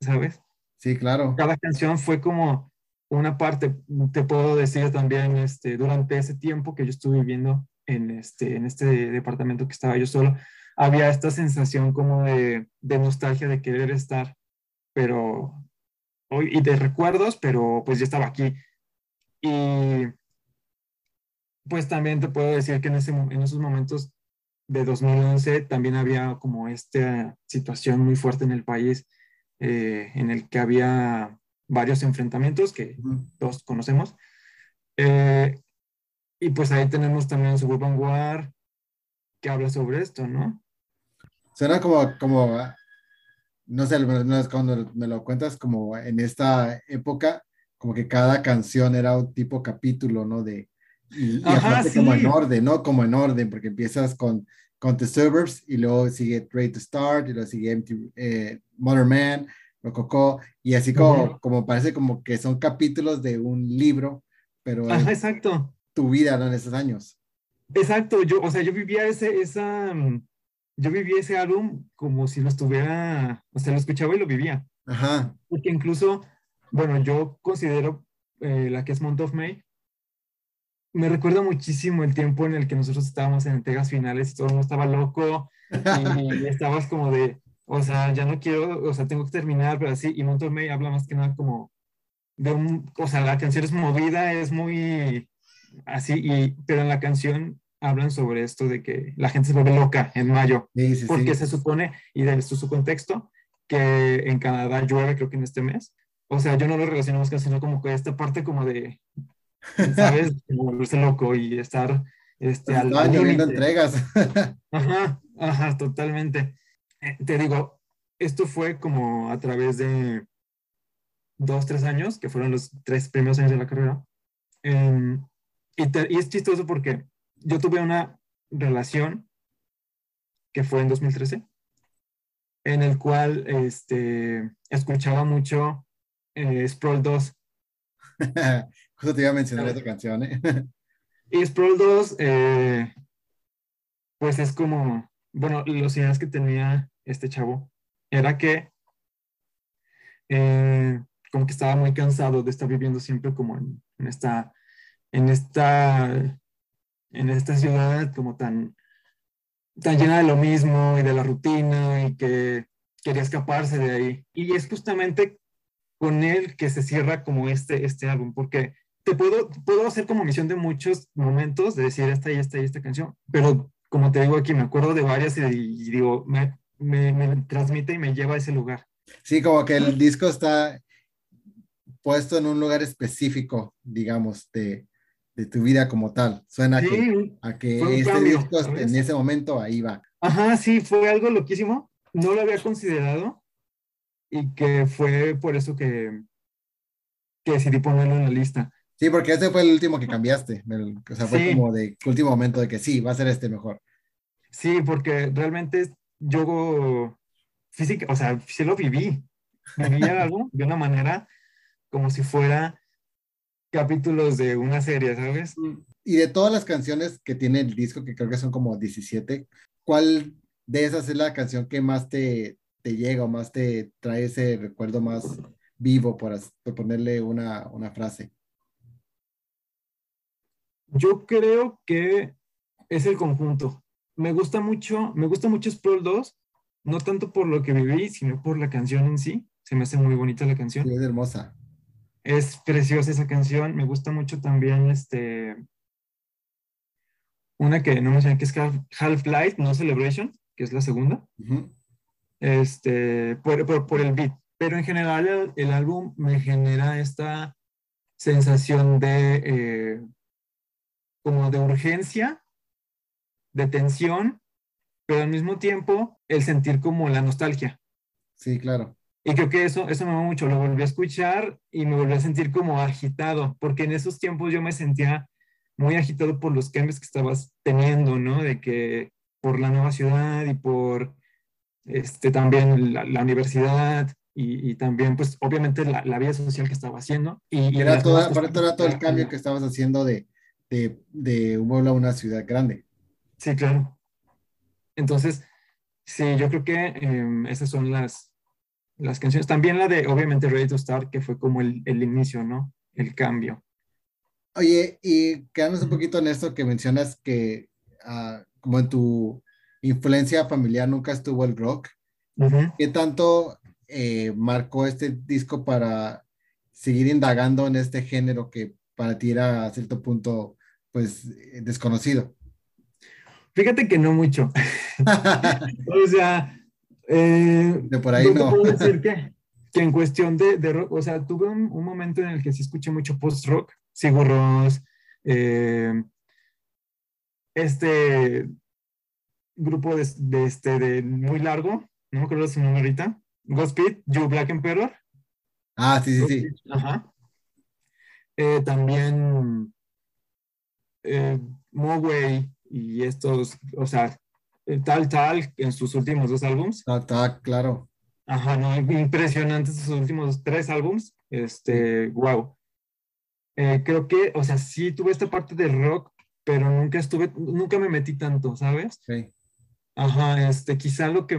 ¿sabes? Sí, claro. Cada canción fue como, una parte, te puedo decir también, este, durante ese tiempo que yo estuve viviendo en este, en este departamento que estaba yo solo, había esta sensación como de, de nostalgia, de querer estar, pero, y de recuerdos, pero pues ya estaba aquí. Y pues también te puedo decir que en, ese, en esos momentos de 2011 también había como esta situación muy fuerte en el país eh, en el que había varios enfrentamientos que todos conocemos. Eh, y pues ahí tenemos también Suburban War que habla sobre esto, ¿no? Suena como, como no sé, cuando me lo cuentas, como en esta época, como que cada canción era un tipo capítulo, ¿no? De, y, como en orden, ¿no? Como en orden, porque empiezas con, con The Suburbs y luego sigue Ready to Start y luego sigue Empty, eh, Mother Man, Rococo, y así como, como parece como que son capítulos de un libro, pero Ajá, exacto. tu vida, ¿no? En esos años. Exacto, yo, o sea, yo vivía ese, esa, mm, yo vivía ese álbum como si lo estuviera, o sea, lo escuchaba y lo vivía. Ajá. Porque incluso, bueno, yo considero eh, la que es Month of May, me recuerda muchísimo el tiempo en el que nosotros estábamos en entregas finales y todo el mundo estaba loco y, estabas como de, o sea, ya no quiero, o sea, tengo que terminar, pero así, y Month of May habla más que nada como de un, o sea, la canción es movida, es muy así, y, pero en la canción hablan sobre esto de que la gente se vuelve loca en mayo, porque se supone, y de su, su contexto, que en Canadá llueve creo que en este mes. O sea, yo no lo relaciono más sino como que esta parte como de, ¿sabes? volverse loco y estar este, pues al, entregas. ajá, ajá, totalmente. Eh, te digo, esto fue como a través de dos, tres años, que fueron los tres primeros años de la carrera. Em, y, y, es chistoso porque yo tuve una relación que fue en 2013, en el cual este, escuchaba mucho eh, Sprawl 2. Justo te iba a mencionar esa canción. ¿eh? y Sprawl 2, eh, pues es como, bueno, los ideas que tenía este chavo era que como que estaba muy cansado de estar viviendo siempre como en, en esta, en esta en esta ciudad como tan, tan llena de lo mismo y de la rutina y que quería escaparse de ahí. Y es justamente con él que se cierra como este, este álbum, porque te puedo, puedo hacer como misión de muchos momentos, de decir esta y esta y esta canción, pero como te digo aquí, me acuerdo de varias y, digo, me, me, me, transmite y me lleva a ese lugar. Sí, como que el disco está puesto en un lugar específico, digamos, de, de tu vida como tal. Suena a que este disco en ese momento ahí va. Ajá, sí, fue algo loquísimo. No lo había considerado y que fue por eso que, que decidí ponerlo en la lista. Sí, porque ese fue el último que cambiaste. o sea, fue como de último momento de que sí, va a ser este mejor. Sí, porque realmente yo física, o sea, sí lo viví. Viví algo de una manera como si fuera capítulos de una serie, ¿sabes? Y de todas las canciones que tiene el disco, que creo que son como 17, ¿cuál de esas es la canción que más te, te llega o más te trae ese recuerdo más vivo, por, ponerle una, una frase? Yo creo que es el conjunto. Me gusta mucho, me gusta mucho Sprawl 2, no tanto por lo que viví, sino por la canción en sí. Se me hace muy bonita la canción. Sí, es hermosa. Es preciosa esa canción. Me gusta mucho también este. Una que no me sé que es Half-Life, no Celebration, que es la segunda. Este, por, por, el beat. Pero en general el, álbum me genera esta sensación de eh, como de urgencia, de tensión, pero al mismo tiempo el sentir como la nostalgia. Sí, claro. Y creo que eso, eso me va mucho. Lo volví a escuchar y me volví a sentir como agitado, porque en esos tiempos yo me sentía muy agitado por los cambios que estabas teniendo, ¿no? De que por la nueva ciudad y por este, también la, universidad y, y, también, pues, obviamente la, la, vida social que estaba haciendo. Y, era, toda, era todo el cambio que estabas haciendo de, de, de un pueblo a una ciudad grande. Sí, claro. Entonces, sí, yo creo que eh, esas son las, las canciones. También la de, obviamente, Ready to Start, que fue como el, el inicio, ¿no? el cambio. Oye, y quedándonos un poquito en esto que mencionas que ah, como en tu influencia familiar nunca estuvo el rock, ¿qué tanto eh, marcó este disco para seguir indagando en este género que para ti era a cierto punto pues desconocido? Fíjate que no mucho. o sea, eh, de por ahí no. Puedo decir que, que, en cuestión de, de, rock, o sea, tuve un, un, momento en el que sí escuché mucho post-rock, Sigur Ross, eh, este grupo de, de, este, de muy largo, no me acuerdo su nombre ahorita, Godspeed, Joe Black Emperor. Ah, sí, sí, sí. Ajá. Eh, también eh, Moway y estos, o sea, tal, tal, en sus últimos dos álbums. Tal, tal, claro. Ajá, no, impresionantes sus últimos tres álbums. Este, wow. Eh, creo que, o sea, sí tuve esta parte de rock, pero nunca estuve, nunca me metí tanto, ¿sabes? Sí. Ajá, este, quizá lo que,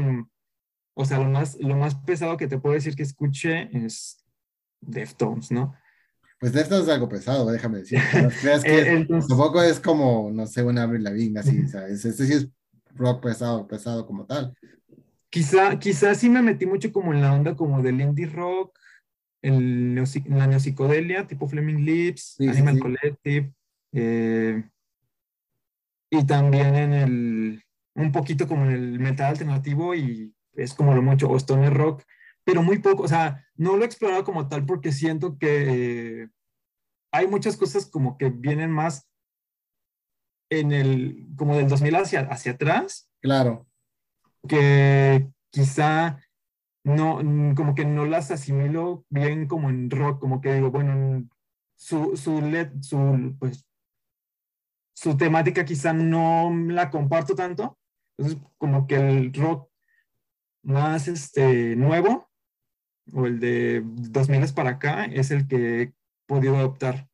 o sea, lo más, lo más pesado que te puedo decir que escuché es Deftones, ¿no? Pues Deftones es algo pesado, déjame decir. creas que tampoco es como, no sé, una Avril Lavigne, así, ¿sabes? Este sí es rock pesado, pesado como tal. Quizá, quizá sí me metí mucho como en la onda como del indie rock, el la neopsicodelia, tipo Fleming Lips, Animal Collective, eh, y también en el, un poquito como en el metal alternativo y es como lo mucho, o stoner rock, pero muy poco, o sea, no lo he explorado como tal porque siento que hay muchas cosas como que vienen más en el, como del 2000 hacia, hacia atrás. Claro. Que quizá no, como que no las asimilo bien como en rock, como que digo, bueno, su, su, su, pues, su temática quizá no la comparto tanto, entonces como que el rock más este, nuevo o el de 2000 para acá es el que he podido adoptar.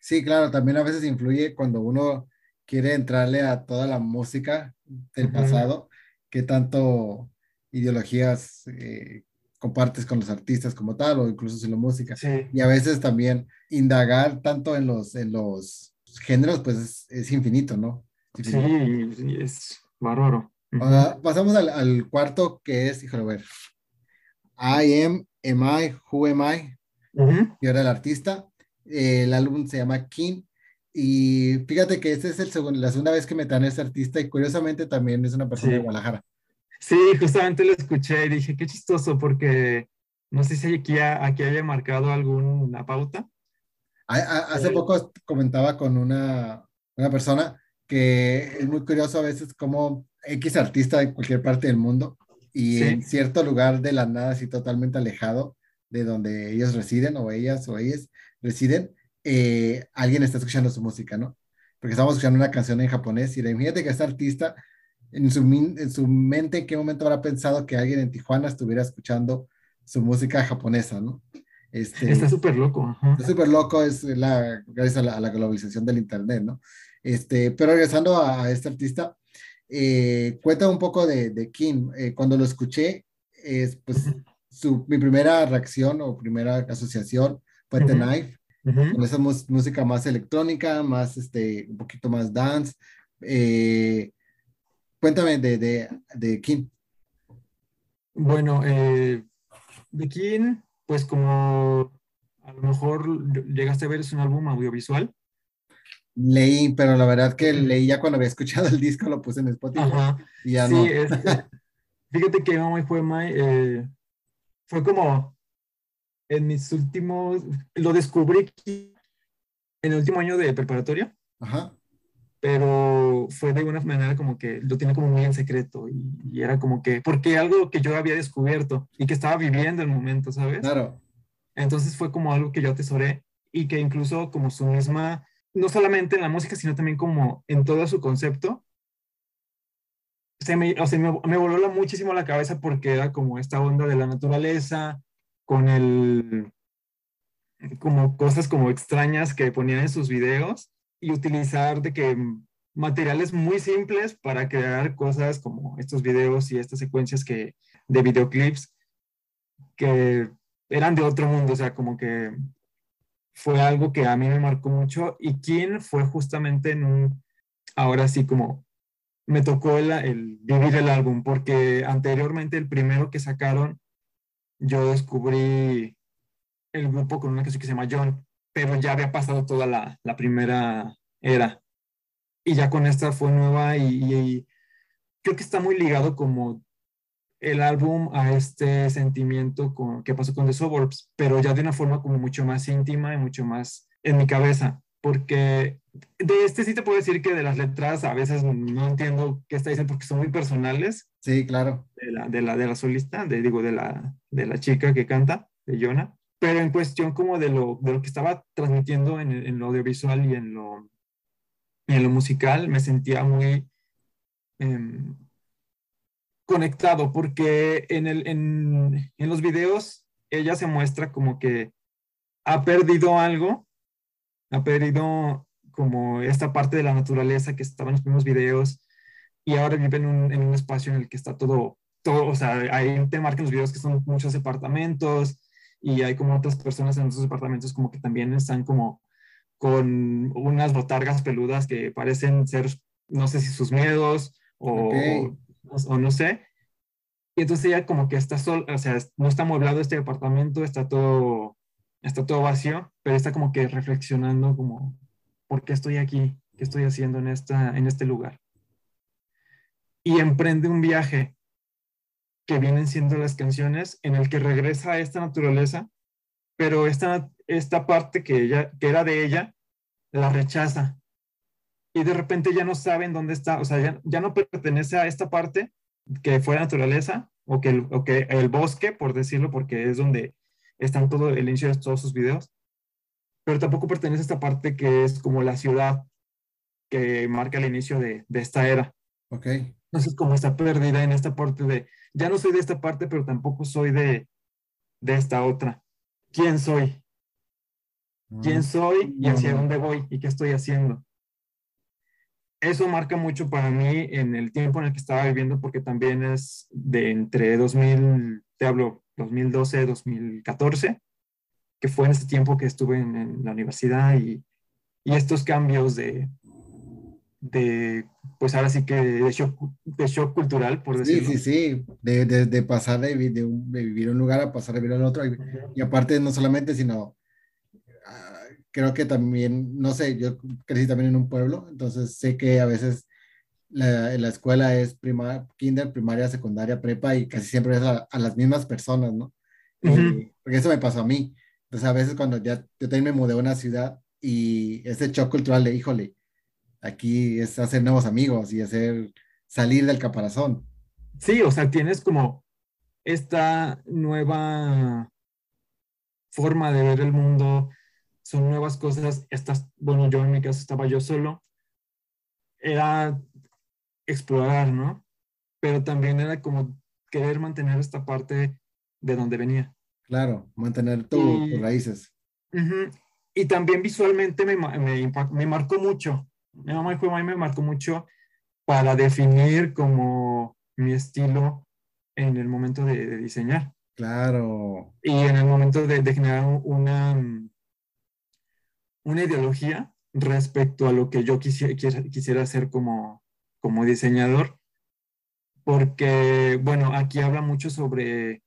Sí, claro, también a veces influye cuando uno quiere entrarle a toda la música del pasado, que tanto ideologías eh, compartes con los artistas como tal, o incluso si la música. Y a veces también indagar tanto en los, en los géneros, pues es, infinito, ¿no? Sí, es bárbaro. pasamos al, al, cuarto que es, híjole, a ver. I am, am I, who am I? Y ahora el artista. el álbum se llama King. Y fíjate que esta es el segundo, la segunda vez que me dan este artista y curiosamente también es una persona de Guadalajara. Sí, justamente lo escuché y dije, qué chistoso, porque no sé si aquí, aquí haya marcado alguna pauta. Hace poco comentaba con una, una persona que es muy curioso a veces como X artista de cualquier parte del mundo y en cierto lugar de la nada, así totalmente alejado de donde ellos residen o ellas o ellas residen, eh, alguien está escuchando su música, ¿no? Porque estamos escuchando una canción en japonés y imagínate que este artista en su, en su mente, ¿en qué momento habrá pensado que alguien en Tijuana estuviera escuchando su música japonesa, ¿no? Este, está súper loco. Está súper loco, es la, gracias a la, globalización del Internet, ¿no? Este, pero regresando a, este artista, eh, cuenta un poco de, de Kim. Eh, cuando lo escuché, es, pues, su, mi primera reacción o primera asociación fue The Knife, con esa música más electrónica, más, este, un poquito más dance. Eh, Cuéntame de, de, de King. Bueno, eh, de King, pues como a lo mejor llegaste a ver, es un álbum audiovisual. Leí, pero la verdad que leí ya cuando había escuchado el disco, lo puse en Spotify. Y ya sí, no. Este, fíjate que Mama fue eh, fue como en mis últimos, lo descubrí en el último año de preparatoria. Ajá pero fue de una manera como que lo tiene como muy en secreto y, era como que, porque algo que yo había descubierto y que estaba viviendo el momento, ¿sabes? Claro. Entonces fue como algo que yo atesoré y que incluso como su misma, no solamente en la música, sino también como en todo su concepto, se me, o sea, me, me voló muchísimo la cabeza porque era como esta onda de la naturaleza, con el, como cosas como extrañas que ponían en sus videos y utilizar de que materiales muy simples para crear cosas como estos videos y estas secuencias que, de videoclips que eran de otro mundo, o sea, como que fue algo que a mí me marcó mucho y quién fue justamente en un, ahora sí como me tocó el, el, vivir el álbum, porque anteriormente el primero que sacaron, yo descubrí el grupo con una canción que se llama John, pero ya había pasado toda la, la primera era. Y ya con esta fue nueva y, creo que está muy ligado como el álbum a este sentimiento con, que pasó con The Suburbs, pero ya de una forma como mucho más íntima y mucho más en mi cabeza, porque de este sí te puedo decir que de las letras a veces no entiendo qué está diciendo porque son muy personales. Sí, claro. De la, de la, de la solista, de, digo, de la, de la chica que canta, de Jonah. Pero en cuestión como de lo, de lo que estaba transmitiendo en, en lo audiovisual y en lo, en lo musical, me sentía muy em, conectado porque en, el, en, en los videos ella se muestra como que ha perdido algo, ha perdido como esta parte de la naturaleza que estaba en los primeros videos y ahora vive en un, en un espacio en el que está todo, todo, o sea, hay te marcan los videos que son muchos departamentos y hay como otras personas en esos departamentos como que también están como con unas botargas peludas que parecen ser, no sé si sus miedos o, o, no sé. Y entonces ella como que está sola, o sea, no está amueblado este departamento, está todo, está todo vacío, pero está como que reflexionando como ¿por qué estoy aquí? ¿Qué estoy haciendo en, esta, en este lugar? Y emprende un viaje que vienen siendo las canciones en el que regresa a esta naturaleza, pero esta, esta parte que, ella, que era de ella la rechaza. Y de repente ya no saben dónde está, o sea, ya, ya no pertenece a esta parte que fue la naturaleza o que, el, o que el bosque, por decirlo, porque es donde están todo el inicio de todos sus videos pero tampoco pertenece a esta parte que es como la ciudad que marca el inicio de, de esta era. Ok. Entonces, como está perdida en esta parte de, ya no soy de esta parte, pero tampoco soy de, de esta otra. ¿Quién soy? ¿Quién ah, soy y hacia dónde voy y qué estoy haciendo? Eso marca mucho para mí en el tiempo en el que estaba viviendo, porque también es de entre 2000, te hablo, 2012, 2014 que fue en ese tiempo que estuve en, la universidad y, y, estos cambios de, de, pues ahora sí que de shock, de shock cultural, por decirlo. Sí, sí, sí, de, de, de pasar de, de, vivir en un lugar a pasar a vivir en otro. Y, y aparte, no solamente, sino uh, creo que también, no sé, yo crecí también en un pueblo, entonces sé que a veces la, la escuela es prima, kinder, primaria, secundaria, prepa y casi siempre es a, a las mismas personas, ¿no? Uh -huh. eh, porque eso me pasó a mí. Entonces, a veces cuando ya yo también me mudé a una ciudad y ese shock cultural de, híjole, aquí es hacer nuevos amigos y hacer salir del caparazón. Sí, o sea, tienes como esta nueva forma de ver el mundo, son nuevas cosas, estas, bueno, yo en mi caso estaba yo solo, era explorar, ¿no? Pero también era como querer mantener esta parte de donde venía. Claro, mantener tu, tus raíces. Uh -huh. Y también visualmente me, me, me, marcó mucho. Mi mamá y me marcó mucho para definir como mi estilo en el momento de, de diseñar. Claro. Y en el momento de, de, generar una, una ideología respecto a lo que yo quisiera, quisiera hacer como, como diseñador. Porque, bueno, aquí habla mucho sobre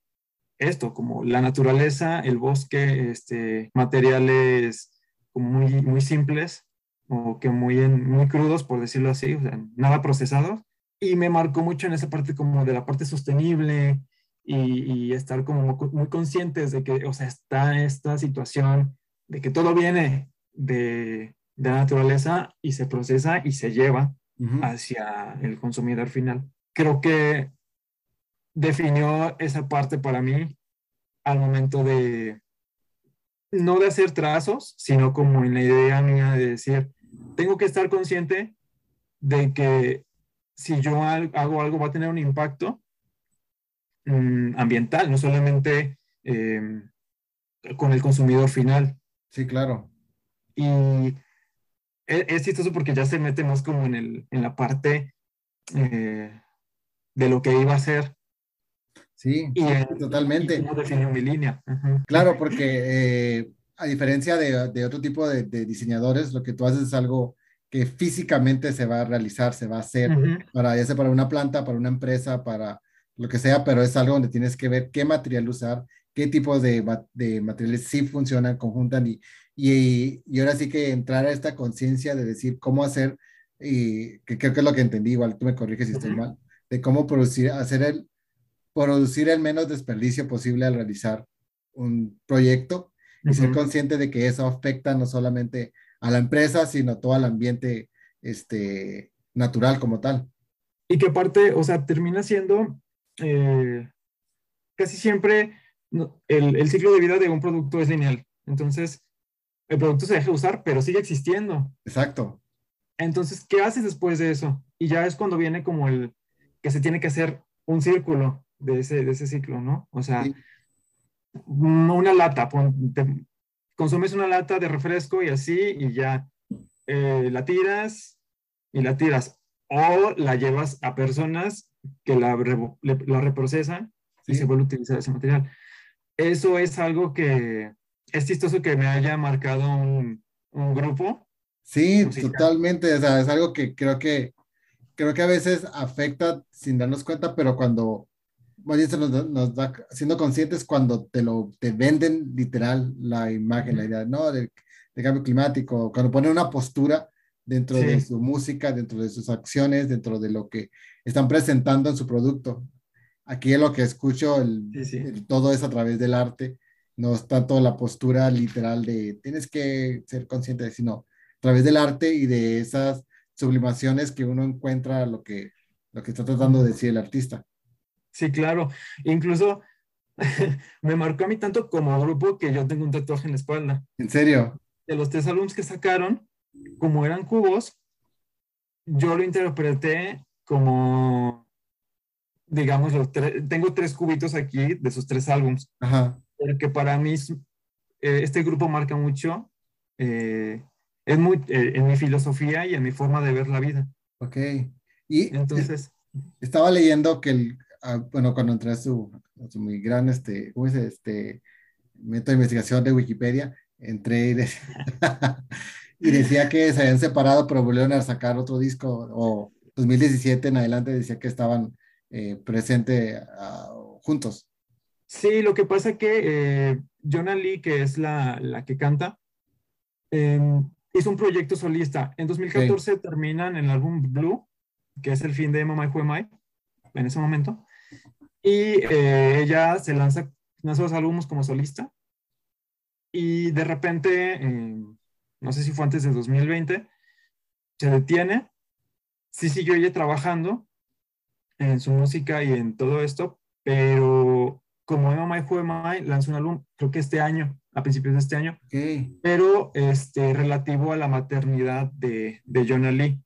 esto, como la naturaleza, el bosque, este, materiales como muy, muy simples o que muy, muy crudos, por decirlo así, o sea, nada procesados. Y me marcó mucho en esa parte como de la parte sostenible y, y estar como muy conscientes de que, o sea, está esta situación de que todo viene de, de la naturaleza y se procesa y se lleva uh -huh. hacia el consumidor final. Creo que definió esa parte para mí al momento de, no de hacer trazos, sino como en la idea mía de decir, tengo que estar consciente de que si yo hago algo va a tener un impacto mmm, ambiental, no solamente eh, con el consumidor final. Sí, claro. Y es, es, chistoso porque ya se mete más como en, el, en la parte eh, de lo que iba a ser Sí, y, totalmente. ¿Cómo definió mi línea? Uh -huh. Claro, porque eh, a diferencia de, de otro tipo de, de, diseñadores, lo que tú haces es algo que físicamente se va a realizar, se va a hacer, para, ya sea para una planta, para una empresa, para lo que sea, pero es algo donde tienes que ver qué material usar, qué tipo de, de materiales sí funcionan, conjuntan y, y, y, ahora sí que entrar a esta conciencia de decir cómo hacer, y que creo que es lo que entendí, igual tú me corriges si estoy mal, de cómo producir, hacer el, producir el menos desperdicio posible al realizar un proyecto y ser consciente de que eso afecta no solamente a la empresa, sino todo el ambiente este, natural como tal. Y que aparte, o sea, termina siendo eh, casi siempre el, el, ciclo de vida de un producto es lineal. Entonces, el producto se deja usar, pero sigue existiendo. Exacto. Entonces, ¿qué haces después de eso? Y ya es cuando viene como el que se tiene que hacer un círculo de ese, de ese ciclo, ¿no? O sea, una lata, consumes una lata de refresco y así, y ya eh, la tiras y la tiras. O la llevas a personas que la, la reprocesan y se vuelve a utilizar ese material. Eso es algo que es chistoso que me haya marcado un, un grupo. Sí, totalmente. O sea, es algo que creo que creo que a veces afecta sin darnos cuenta, pero cuando más bien se nos, nos, da, siendo conscientes cuando te lo te venden literal la imagen, la idea, ¿no? De, de, cambio climático, cuando ponen una postura dentro de su música, dentro de sus acciones, dentro de lo que están presentando en su producto. Aquí es lo que escucho, el, todo es a través del arte, no es tanto la postura literal de tienes que ser consciente de, sino a través del arte y de esas sublimaciones que uno encuentra lo que, lo que está tratando de decir el artista. Sí, claro. Incluso me marcó a mí tanto como grupo que yo tengo un tatuaje en la espalda. ¿En serio? De los tres álbumes que sacaron, como eran cubos, yo lo interpreté como, digamos, los tengo tres cubitos aquí de esos tres álbumes. Ajá. Porque para mí eh, este grupo marca mucho, eh, es muy eh, en mi filosofía y en mi forma de ver la vida. Ok. Y entonces... Estaba leyendo que, el, ah, bueno, cuando entré a su, su muy gran, este, ¿cómo es este? método de investigación de Wikipedia, entré y y decía que se habían separado, pero volvieron a sacar otro disco, o 2017 en adelante decía que estaban eh, presentes ah, juntos. Sí, lo que pasa es que eh, Jonah Lee, que es la, la que canta, em, hizo un proyecto solista. En 2014 terminan el álbum Blue, que es el fin de Mama y en ese momento. Y eh, ella se lanza, lanza los álbumes como solista. Y de repente, no sé si fue antes de 2020, se detiene, sí siguió ella trabajando en su música y en todo esto, pero como Emma Fue Mai lanzó un álbum, creo que este año, a principios de este año, pero este, relativo a la maternidad de, de Jonah Lee.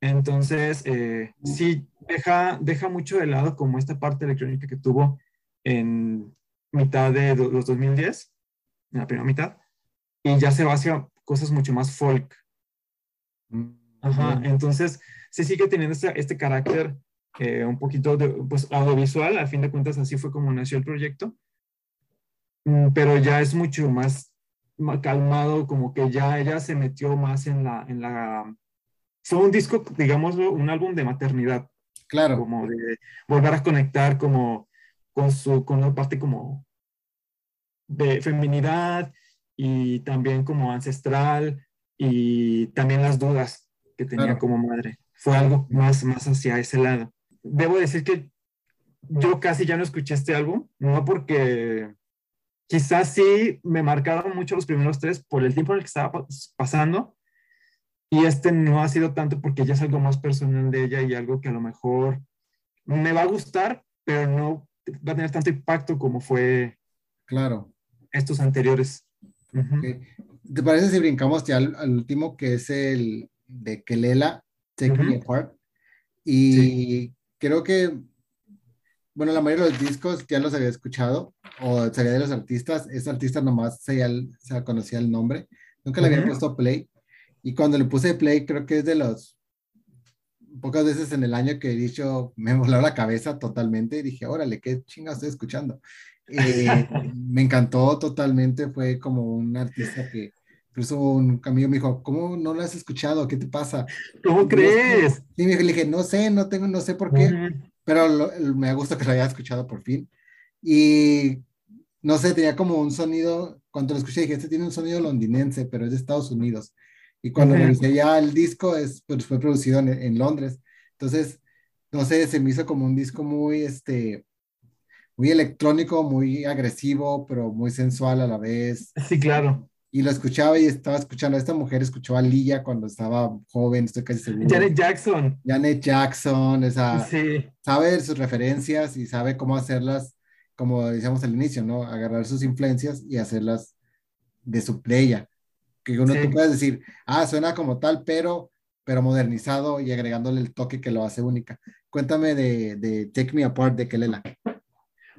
Entonces, eh, sí, deja, deja mucho de lado como esta parte electrónica que tuvo en mitad de los 2010, en la primera mitad, y ya se va hacia cosas mucho más folk. Mm, Ajá, entonces sí sigue teniendo este, este carácter eh, un poquito de, pues, audiovisual, a fin de cuentas así fue como nació el proyecto, mm, pero ya es mucho más, calmado, como que ya ella se metió más en la, en la, fue un disco, digamos, un álbum de maternidad. Claro. Como de volver a conectar como con su, con una parte como de feminidad y también como ancestral y también las dudas que tenía como madre. Fue algo más, más hacia ese lado. Debo decir que yo casi ya no escuché este álbum, no porque quizás sí me marcaron mucho los primeros tres por el tiempo en el que estaba pasando y este no ha sido tanto porque ya es algo más personal de ella y algo que a lo mejor me va a gustar, pero no va a tener tanto impacto como fue claro. estos anteriores. ¿Te parece si brincamos ya al, último, que es el de Kelela, Take Me Apart? Y creo que, bueno, la mayoría de los discos ya los había escuchado, o sabía de los artistas. Este artista nomás se, se conocía el nombre. Nunca le había puesto play. Y cuando le puse play, creo que es de los pocas veces en el año que he dicho, me voló la cabeza totalmente y dije, órale, qué chinga estoy escuchando. Eh, me encantó totalmente, fue como un artista que incluso un amigo me dijo, ¿cómo no lo has escuchado? ¿Qué te pasa? ¿Cómo crees? Sí, me dije, no sé, no tengo, no sé por qué, pero me gusta que lo haya escuchado por fin. Y no sé, tenía como un sonido, cuando lo escuché dije, este tiene un sonido londinense, pero es de Estados Unidos. Y cuando uh revisé ya el disco, es, pues, fue producido en, en, Londres. Entonces, no sé, se me hizo como un disco muy, este, muy electrónico, muy agresivo, pero muy sensual a la vez. Sí, claro y lo escuchaba y estaba escuchando. Esta mujer escuchó a Lilla cuando estaba joven, estoy casi seguro. Janet Jackson. Janet Jackson, esa, sí. sabe sus referencias y sabe cómo hacerlas, como decíamos al inicio, ¿no? Agarrar sus influencias y hacerlas de su playa. Que uno tú puedes decir, ah, suena como tal, pero, pero modernizado y agregándole el toque que lo hace única. Cuéntame de, de Take Me Apart de Kelela.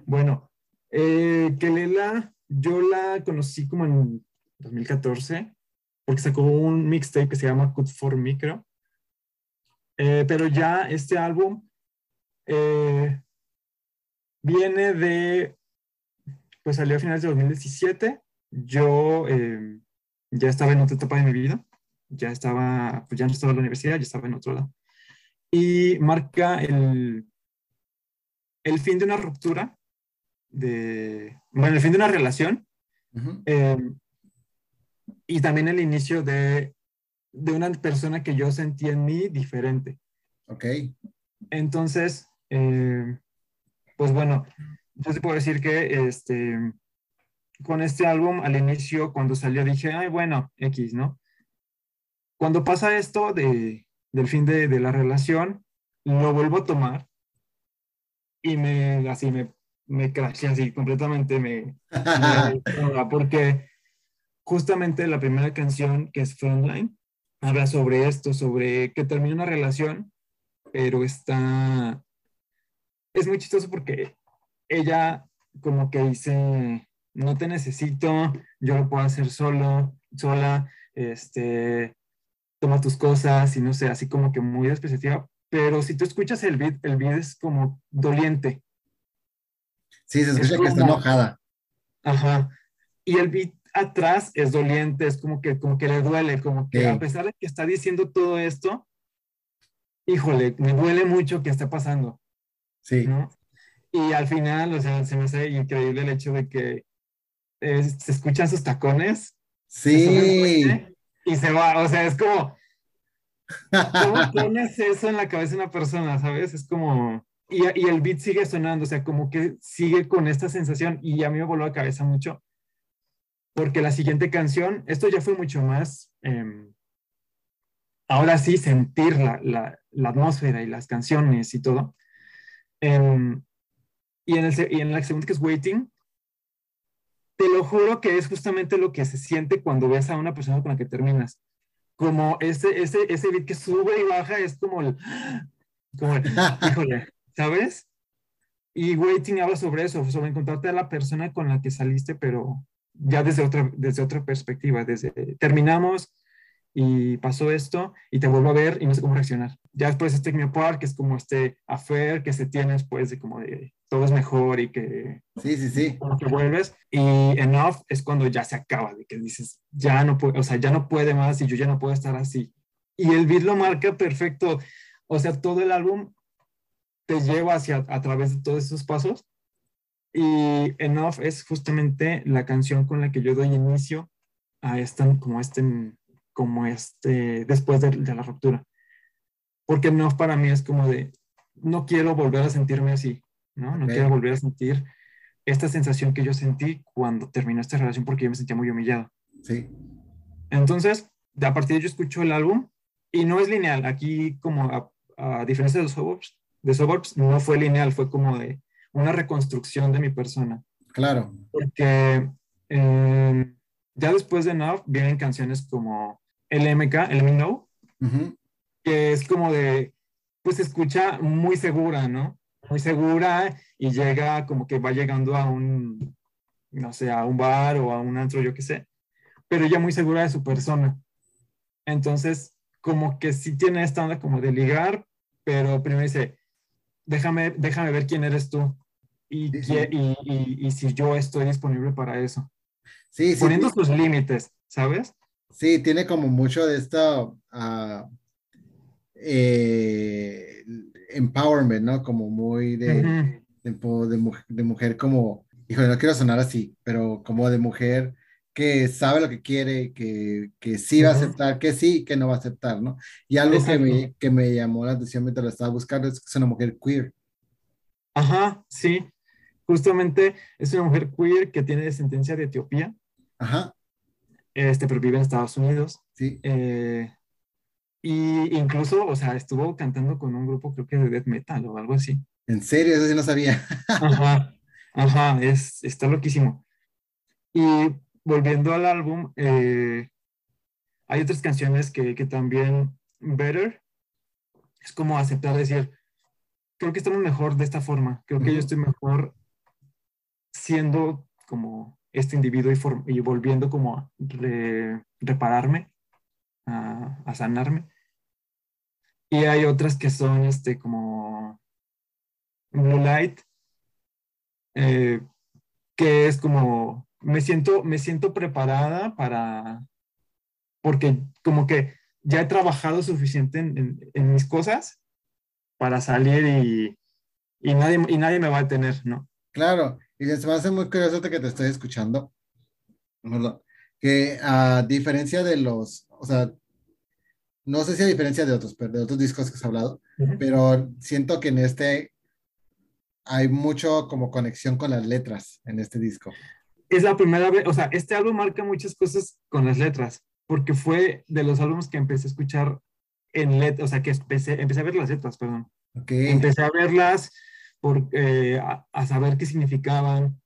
Bueno, eh, Kelela, yo la conocí como en 2014, porque sacó un mixtape que se llama Good for Micro. Eh, pero ya este álbum eh, viene de, pues salió a finales de 2017. Yo eh, ya estaba en otra etapa de mi vida, ya estaba, pues ya no estaba en la universidad, ya estaba en otro lado. Y marca el, el fin de una ruptura, de, bueno, el fin de una relación y también el inicio de, de una persona que yo sentí en mí diferente. Ok. Entonces, eh, pues bueno, yo te puedo decir que este, con este álbum al inicio, cuando salió, dije, ay, bueno, X, ¿no? Cuando pasa esto de, del fin de, de la relación, lo vuelvo a tomar y me, así, me, me crashé así completamente, me, me porque justamente la primera canción, que es Frontline, habla sobre esto, sobre que termina una relación, pero está... Es muy chistoso porque ella como que dice, no te necesito, yo lo puedo hacer solo, sola, este, toma tus cosas y no sé, así como que muy despreciativa, pero si tú escuchas el beat, el beat es como doliente. Sí, se escucha que está enojada. Ajá. Y el beat atrás es doliente, es como que, como que le duele, como que a pesar de que está diciendo todo esto, híjole, me duele mucho que esté pasando. Sí. Y al final, o sea, se me hace increíble el hecho de que eh, se escuchan sus tacones. Sí. Y se va, o sea, es como, ¿cómo pones eso en la cabeza de una persona, sabes? Es como, y, y, el beat sigue sonando, o sea, como que sigue con esta sensación y a mí me voló la cabeza mucho porque la siguiente canción, esto ya fue mucho más, em, ahora sí, sentir la, la, la, atmósfera y las canciones y todo. Em, y, en el, y en la segunda que es Waiting, te lo juro que es justamente lo que se siente cuando ves a una persona con la que terminas. Como ese, ese, ese beat que sube y baja es como el, como el, híjole, ¿sabes? Y Waiting habla sobre eso, sobre encontrarte a la persona con la que saliste, pero ya desde otra, desde otra perspectiva, desde terminamos y pasó esto y te vuelvo a ver y no sé cómo reaccionar. Ya después este Apart, que es como este affair que se tiene después de como de todo es mejor y que... Sí, sí, sí. Como que vuelves y Enough es cuando ya se acaba, de que dices, ya no puede, o sea, ya no puede más y yo ya no puedo estar así. Y el beat lo marca perfecto. O sea, todo el álbum te lleva hacia, a través de todos esos pasos y Enough es justamente la canción con la que yo doy inicio a esta, como este, como este, después de, la ruptura. Porque Enough para mí es como de, no quiero volver a sentirme así, ¿no? No quiero volver a sentir esta sensación que yo sentí cuando terminó esta relación porque yo me sentía muy humillado. Sí. Entonces, a partir de yo escucho el álbum y no es lineal. Aquí, como a, diferencia de los suburbs, de suburbs, no fue lineal, fue como de una reconstrucción de mi persona. Claro. Porque eh, ya después de Enough vienen canciones como LMK, el Me Know, que es como de, pues se escucha muy segura, ¿no? Muy segura y llega como que va llegando a un, no sé, a un bar o a un antro, yo qué sé, pero ella muy segura de su persona. Entonces, como que sí tiene esta onda como de ligar, pero primero dice, déjame, déjame ver quién eres tú. Y, y, si yo estoy disponible para eso. Sí, Poniendo sus límites, ¿sabes? Sí, tiene como mucho de esto uh, eh, empowerment, ¿no? Como muy de, de, mujer como, híjole, no quiero sonar así, pero como de mujer que sabe lo que quiere, que, que sí va a aceptar, que sí, que no va a aceptar, ¿no? Y algo que me, que me, llamó la atención mientras lo estaba buscando es que es una mujer queer. Ajá, sí. Justamente es una mujer queer que tiene descendencia de Etiopía. Ajá. Este, pero vive en Estados Unidos. Sí. Eh, y incluso, o sea, estuvo cantando con un grupo, creo que de death metal o algo así. ¿En serio? Eso sí no sabía. Ajá, ajá, es, está loquísimo. Y volviendo al álbum, eh, hay otras canciones que, que, también, Better, es como aceptar decir, creo que estamos mejor de esta forma, creo que yo estoy mejor siendo como este individuo y, y volviendo como a repararme, a, sanarme. Y hay otras que son este, como Blue Light, eh, que es como, me siento, me siento preparada para, porque como que ya he trabajado suficiente en, en, mis cosas para salir y, y, nadie, y nadie me va a detener, ¿no? Claro, y se me hace muy curioso que te estoy escuchando, que a diferencia de los, o sea, no sé si a diferencia de otros, de otros discos que has hablado, pero siento que en este hay mucho como conexión con las letras en este disco. Es la primera vez, o sea, este álbum marca muchas cosas con las letras, porque fue de los álbumes que empecé a escuchar en letras, o sea, que empecé, empecé a ver las letras, perdón. Okay. Empecé a verlas por, eh, a, saber qué significaban.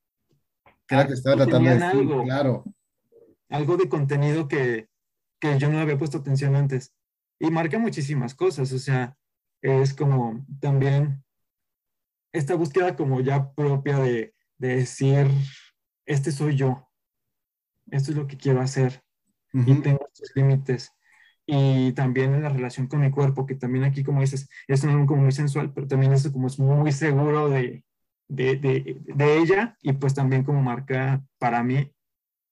Claro que estaba tratando de decir, algo, claro. Algo de contenido que, que yo no había puesto atención antes y marca muchísimas cosas, o sea, es como también esta búsqueda como ya propia de, de decir, este soy yo, esto es lo que quiero hacer y tengo estos límites. Y también en la relación con mi cuerpo, que también aquí, como dices, es un como muy sensual, pero también es como es muy seguro de, de, de, de, ella y pues también como marca para mí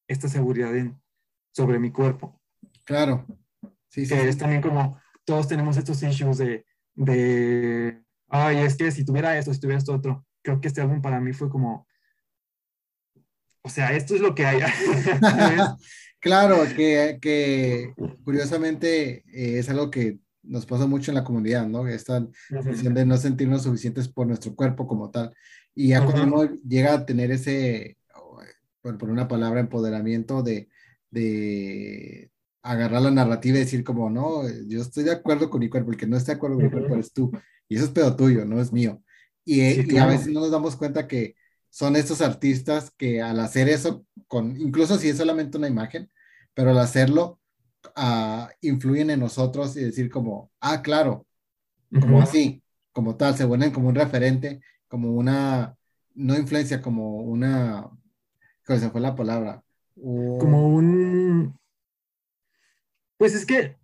esta seguridad en, sobre mi cuerpo. Claro, Sí, que es también como todos tenemos estos issues de, de, ay, es que si tuviera esto, si tuviera esto otro, creo que este álbum para mí fue como, o sea, esto es lo que hay. claro, que, que curiosamente eh, es algo que nos pasa mucho en la comunidad, ¿no? Esta cuestión de no sentirnos suficientes por nuestro cuerpo como tal. Y ya cuando uno llega a tener ese, por, por una palabra, empoderamiento de, de, agarrar la narrativa y decir como, no, yo estoy de acuerdo con mi cuerpo, el que no está de acuerdo con mi cuerpo eres tú, y eso es pedo tuyo, no es mío. Y, y, a veces no nos damos cuenta que son estos artistas que al hacer eso, con, incluso si es solamente una imagen, pero al hacerlo, uh, influyen en nosotros y decir como, ah, claro, como así, como tal, se vuelven como un referente, como una, no influencia, como una, ¿cuál se fue la palabra? como un, pues es que...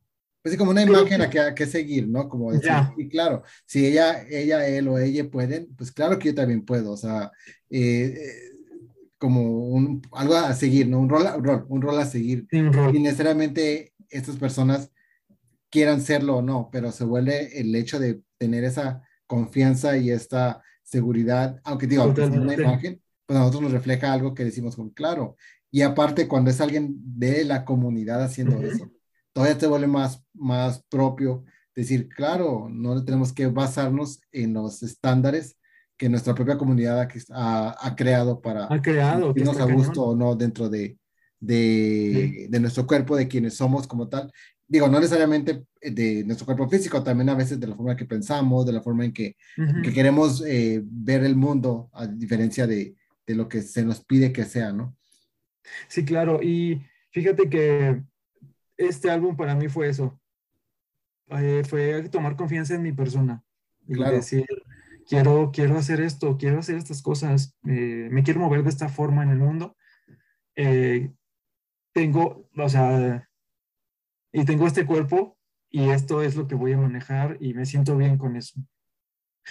Pues como una imagen a que, a que seguir, ¿no? Como decir, y claro, si ella, ella, él o ella pueden, pues claro que yo también puedo, o sea, eh, eh, como un, algo a seguir, ¿no? Un rol, un rol, un rol a seguir. Sí, rol. Y necesariamente estas personas quieran serlo o no, pero se vuelve el hecho de tener esa confianza y esta seguridad, aunque digo, aunque es una imagen, pues a nosotros nos refleja algo que decimos con claro. Y aparte, cuando es alguien de la comunidad haciendo eso, todavía te vuelve más, más propio decir, claro, no tenemos que basarnos en los estándares que nuestra propia comunidad ha, ha creado para ha creado, irnos a gusto o no dentro de, de, de, nuestro cuerpo, de quienes somos como tal. Digo, no necesariamente de nuestro cuerpo físico, también a veces de la forma en que pensamos, de la forma en que, que queremos eh, ver el mundo, a diferencia de, de lo que se nos pide que sea, ¿no? Sí, claro. Y fíjate que este álbum para mí fue eso. Eh, fue tomar confianza en mi persona y decir, quiero, quiero hacer esto, quiero hacer estas cosas, eh, me quiero mover de esta forma en el mundo. Eh, tengo, o sea, y tengo este cuerpo y esto es lo que voy a manejar y me siento bien con eso.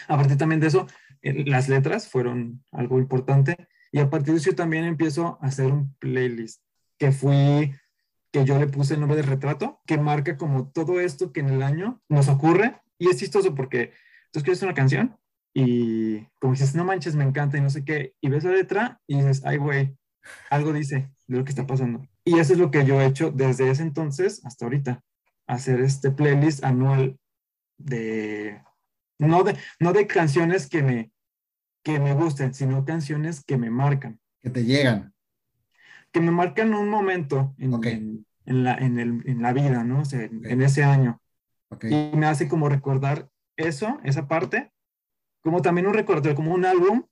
A partir también de eso, las letras fueron algo importante y a partir de eso yo también empiezo a hacer un playlist que fui, que yo le puse el nombre de retrato, que marca como todo esto que en el año nos ocurre y es chistoso porque tú escribes una canción y como dices, no manches, me encanta y no sé qué, y ves la letra y dices, ay, güey, algo dice de lo que está pasando. Y eso es lo que yo he hecho desde ese entonces hasta ahorita, hacer este playlist anual de, no de, no de canciones que me, que me gusten, sino canciones que me marcan. Que te llegan. Que me marcan un momento en, en, la, en, el, en la vida, ¿no? O sea, en ese año. Y me hace como recordar eso, esa parte, como también un recuerdo, como un álbum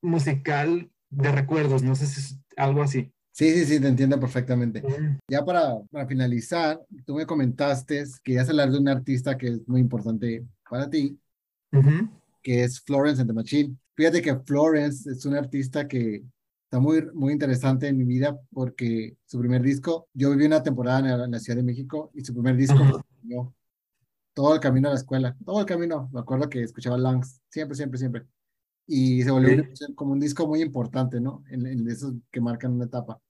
musical de recuerdos, no sé si es algo así. Sí, sí, sí, te entiendo perfectamente. Ya para, para, finalizar, tú me comentaste que ya hablar de un artista que es muy importante para ti, que es Florence and the Machine. Fíjate que Florence es un artista que está muy, muy interesante en mi vida porque su primer disco, yo viví una temporada en la, Ciudad de México y su primer disco todo el camino a la escuela, todo el camino. Me acuerdo que escuchaba Langs, siempre, siempre, siempre y se volvió como un disco muy importante, ¿no? En, en, esos que marcan una etapa.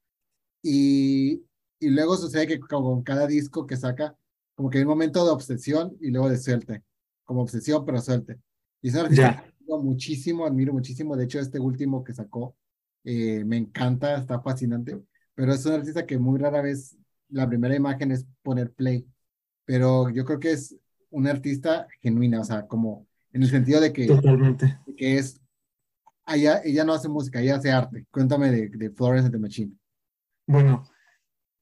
Y, y luego sucede que con cada disco que saca, como que hay un momento de obsesión y luego de suerte, como obsesión pero suerte. Y es un artista que admiro muchísimo, admiro muchísimo. De hecho, este último que sacó eh, me encanta, está fascinante, pero es un artista que muy rara vez la primera imagen es poner play, pero yo creo que es un artista genuina, o sea, como en el sentido de que, Totalmente. Que es ella, no hace música, ella hace arte. Cuéntame de, de Florence and the Machine. Bueno,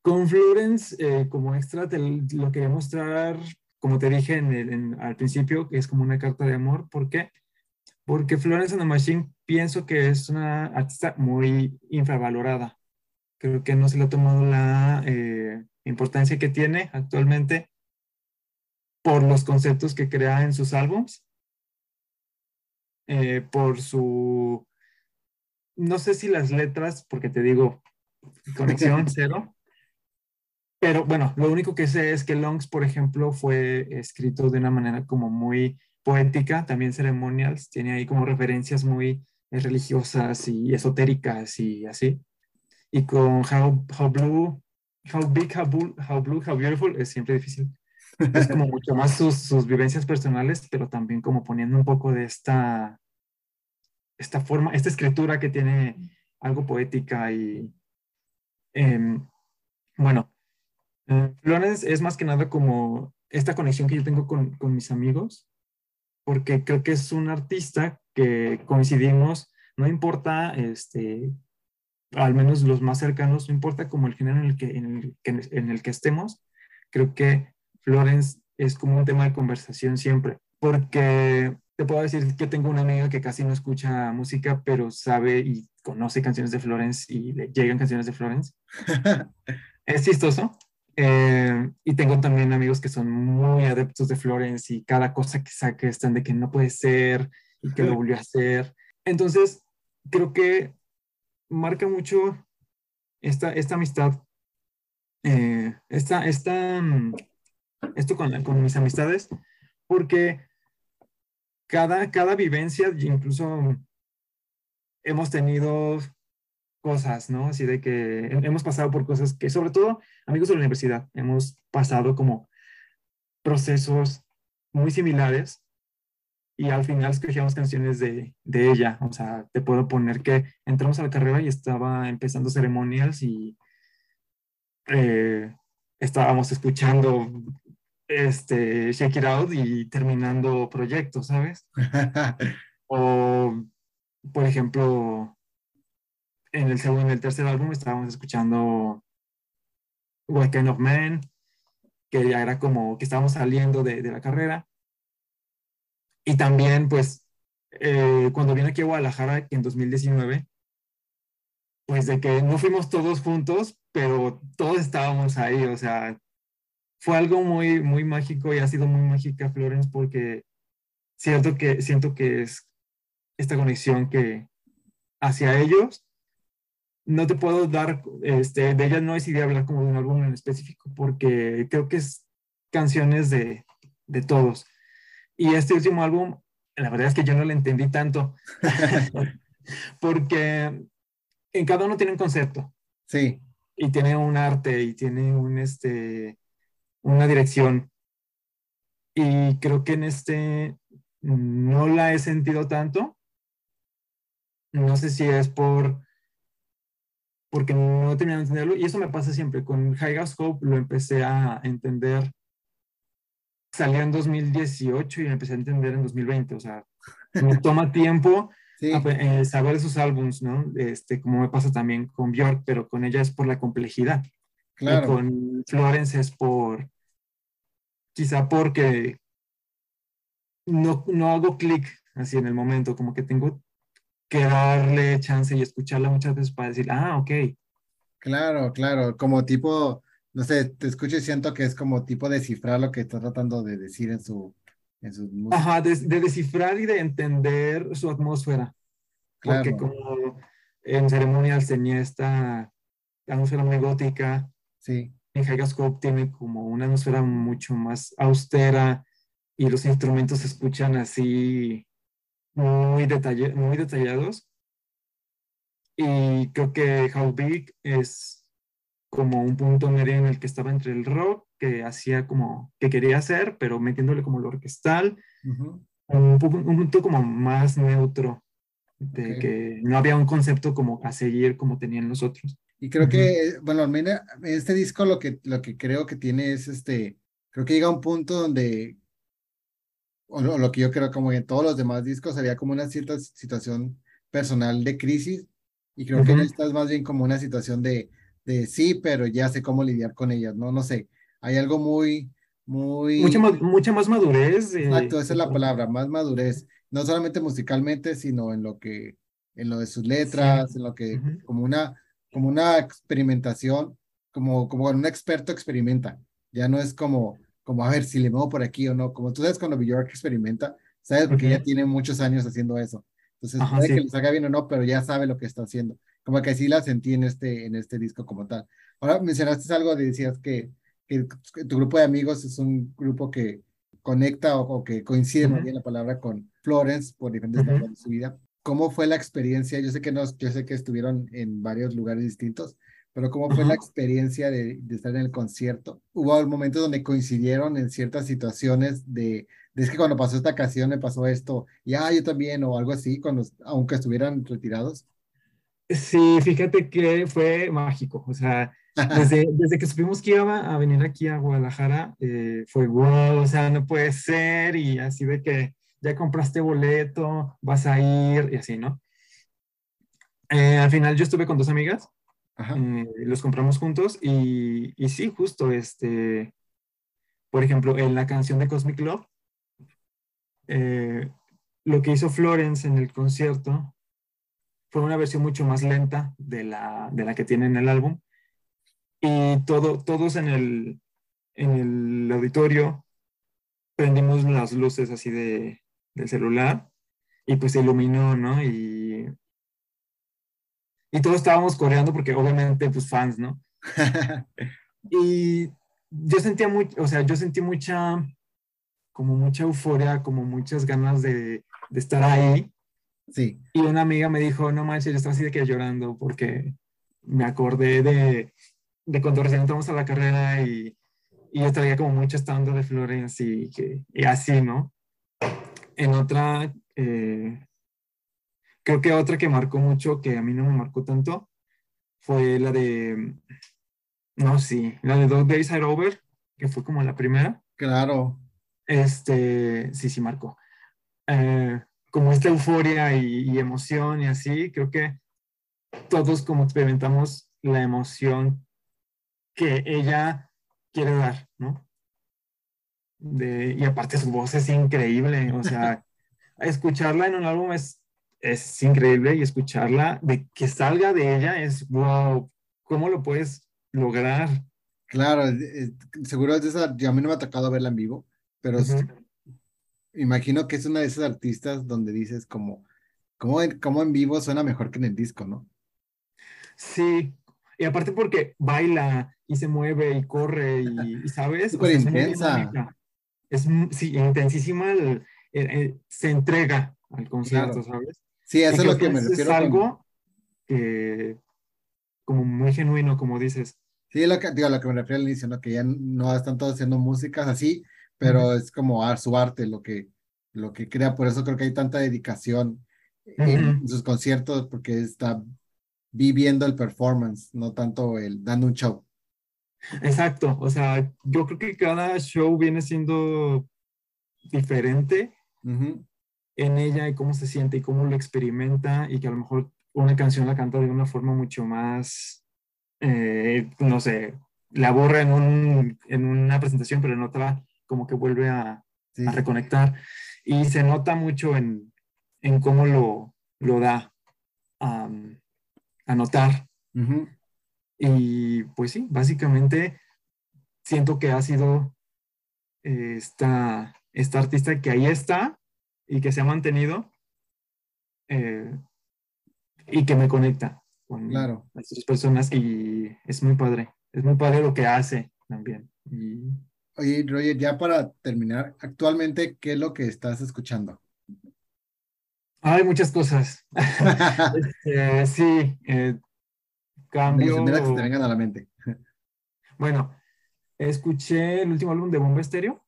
con Florence, eh, como extra, te lo quería mostrar, como te dije en al principio, que es como una carta de amor. ¿Por qué? Porque Florence and the Machine pienso que es una artista muy infravalorada. Creo que no se le ha tomado la eh, importancia que tiene actualmente por los conceptos que crea en sus álbums eh, por su, no sé si las letras, porque te digo, conexión cero, pero bueno, lo único que sé es que Longs, por ejemplo, fue escrito de una manera como muy poética, también ceremonials, tiene ahí como referencias muy eh, religiosas y esotéricas y así. Y con How, how Blue, How Big, How Blue, How Blue, How Beautiful, es siempre difícil. Es como mucho más sus, sus, vivencias personales, pero también como poniendo un poco de esta, esta forma, esta escritura que tiene algo poética y, em, bueno, eh, Florence es más que nada como esta conexión que yo tengo con, con mis amigos, porque creo que es un artista que coincidimos, no importa este, al menos los más cercanos, no importa como el género en el que, en el que, en el que estemos, creo que Florence es como un tema de conversación siempre, porque te puedo decir que tengo una amiga que casi no escucha música, pero sabe y conoce canciones de Florence y le llegan canciones de Florence. es chistoso. Eh, y tengo también amigos que son muy adeptos de Florence y cada cosa que saque están de que no puede ser y que lo volvió a hacer. Entonces, creo que marca mucho esta, esta amistad, eh, esta, esta, mm, esto con, con, mis amistades, porque cada, cada vivencia, incluso hemos tenido cosas, ¿no? Así de que hemos pasado por cosas que, sobre todo, amigos de la universidad, hemos pasado como procesos muy similares y al final escogíamos canciones de, de, ella. O sea, te puedo poner que entramos a la carrera y estaba empezando ceremonials y eh, estábamos escuchando este, Shake It Out y terminando proyectos, ¿sabes? o, por ejemplo, en el segundo, en el tercer álbum estábamos escuchando What Kind of Man, que ya era como que estábamos saliendo de, de la carrera. Y también, pues, eh, cuando vine aquí a Guadalajara en 2019, pues de que no fuimos todos juntos, pero todos estábamos ahí, o sea, fue algo muy, muy mágico y ha sido muy mágica Florence porque siento que, siento que es esta conexión que hacia ellos no te puedo dar, este, de ella no decidí hablar como de un álbum en específico porque creo que es canciones de, de todos. Y este último álbum la verdad es que yo no le entendí tanto, porque en cada uno tiene un concepto. Sí. Y tiene un arte y tiene un, este, una dirección. Y creo que en este no la he sentido tanto. No sé si es por porque no he terminado de entenderlo y eso me pasa siempre. Con High Scope lo empecé a entender, salió en 2018 y lo empecé a entender en 2020, o sea, me toma tiempo eh, saber esos álbums, ¿no? Este, como me pasa también con Björk, pero con ella es por la complejidad. Claro. Y con Florence es por, quizá porque no, no hago clic así en el momento, como que tengo que darle chance y escucharla muchas veces para decir, ah, ok. Claro, claro, como tipo, no sé, te escucho y siento que es como tipo descifrar lo que está tratando de decir en su, en su Ajá, de, descifrar y de entender su atmósfera. Porque como en Ceremonial tenía esta atmósfera muy gótica. Sí. En Hygascope tiene como una atmósfera mucho más austera y los instrumentos se escuchan así muy, muy detallados. Y creo que How Big es como un punto medio en el que estaba entre el rock, que hacía como, que quería hacer, pero metiéndole como lo orquestal, un, punto como más neutro, de que no había un concepto como a seguir como tenían los otros. Y creo que, bueno, este disco lo que, lo que creo que tiene es este, creo que llega a un punto donde o lo, que yo creo como en todos los demás discos, había como una cierta situación personal de crisis y creo que esta es más bien como una situación de, de sí, pero ya sé cómo lidiar con ellas, ¿no? No sé, hay algo muy, muy... Mucha, mucha más madurez. Exacto, esa es la palabra, más madurez, no solamente musicalmente, sino en lo que, en lo de sus letras, en lo que, como una, como una experimentación, como, como un experto experimenta, ya no es como como a ver si le muevo por aquí o no. Como tú sabes cuando Bjork experimenta, sabes porque ella tiene muchos años haciendo eso. Entonces, puede que le salga bien o no, pero ya sabe lo que está haciendo. Como que así la sentí en este, en este disco como tal. Ahora mencionaste algo, de, decías que, que tu grupo de amigos es un grupo que conecta o, que coincide muy bien la palabra con Florence por diferentes etapas de su vida. ¿Cómo fue la experiencia? Yo sé que no, yo sé que estuvieron en varios lugares distintos, pero ¿cómo fue la experiencia de, de, estar en el concierto? Hubo momentos donde coincidieron en ciertas situaciones de, de, es que cuando pasó esta ocasión me pasó esto, y ah, yo también, o algo así, cuando, aunque estuvieran retirados. Sí, fíjate que fue mágico, o sea, desde, desde que supimos que iba a venir aquí a Guadalajara, eh, fue wow, o sea, no puede ser, y así de que ya compraste boleto, vas a ir, y así, ¿no? Eh, al final yo estuve con dos amigas, eh, los compramos juntos y, y, sí, justo, este, por ejemplo, en la canción de Cosmic Love, eh, lo que hizo Florence en el concierto fue una versión mucho más lenta de la, de la que tiene en el álbum. Y todo, todos en el, en el auditorio prendimos las luces así de, del celular y pues se iluminó, ¿no? Y y todos estábamos coreando porque obviamente, pues fans, ¿no? y yo sentía mucho, o sea, yo sentí mucha, como mucha euforia, como muchas ganas de, de estar ahí. Sí. Y una amiga me dijo, no manches, yo estaba así de que llorando porque me acordé de, de cuando recién entramos a la carrera y, y yo traía como mucha esta onda de Florence y, que, y así, ¿no? En otra, eh, Creo que otra que marcó mucho, que a mí no me marcó tanto, fue la de, no, sí, la de Dog Days Are Over, que fue como la primera. Claro. Este, sí, sí marcó. Eh, como esta euforia y, emoción y así, creo que todos como experimentamos la emoción que ella quiere dar, ¿no? De, y aparte su voz es increíble, o sea, escucharla en un álbum es es increíble y escucharla, de que salga de ella es, wow, ¿cómo lo puedes lograr? Claro, seguro es esa, a mí no me ha tocado verla en vivo, pero imagino que es una de esas artistas donde dices como, como en, como en vivo suena mejor que en el disco, ¿no? Sí, y aparte porque baila y se mueve y corre y, ¿sabes? Súper intensa. Es, sí, intensísima se entrega al concierto, ¿sabes? Sí, eso es lo que, me refiero. Es algo como muy genuino, como dices. Sí, lo que, digo, lo que me refiero al inicio, ¿no? Que ya no están todos haciendo músicas así, pero es como su arte lo que, lo que crea. Por eso creo que hay tanta dedicación en sus conciertos, porque está viviendo el performance, no tanto el dando un show. Exacto, o sea, yo creo que cada show viene siendo diferente en ella y cómo se siente y cómo lo experimenta y que a lo mejor una canción la canta de una forma mucho más, eh, no sé, la borra en, un, en una presentación, pero en otra como que vuelve a, reconectar. Y se nota mucho en, en cómo lo, lo da a, a notar. Y pues sí, básicamente siento que ha sido eh, esta, esta artista que ahí está y que se ha mantenido eh, y que me conecta con claro. estas personas y es muy padre, es muy padre lo que hace también. Oye, Roger, ya para terminar, actualmente, ¿qué es lo que estás escuchando? Hay muchas cosas. Este, sí, eh, cambio. que te vengan a la mente. bueno, escuché el último álbum de Bomba Estéreo,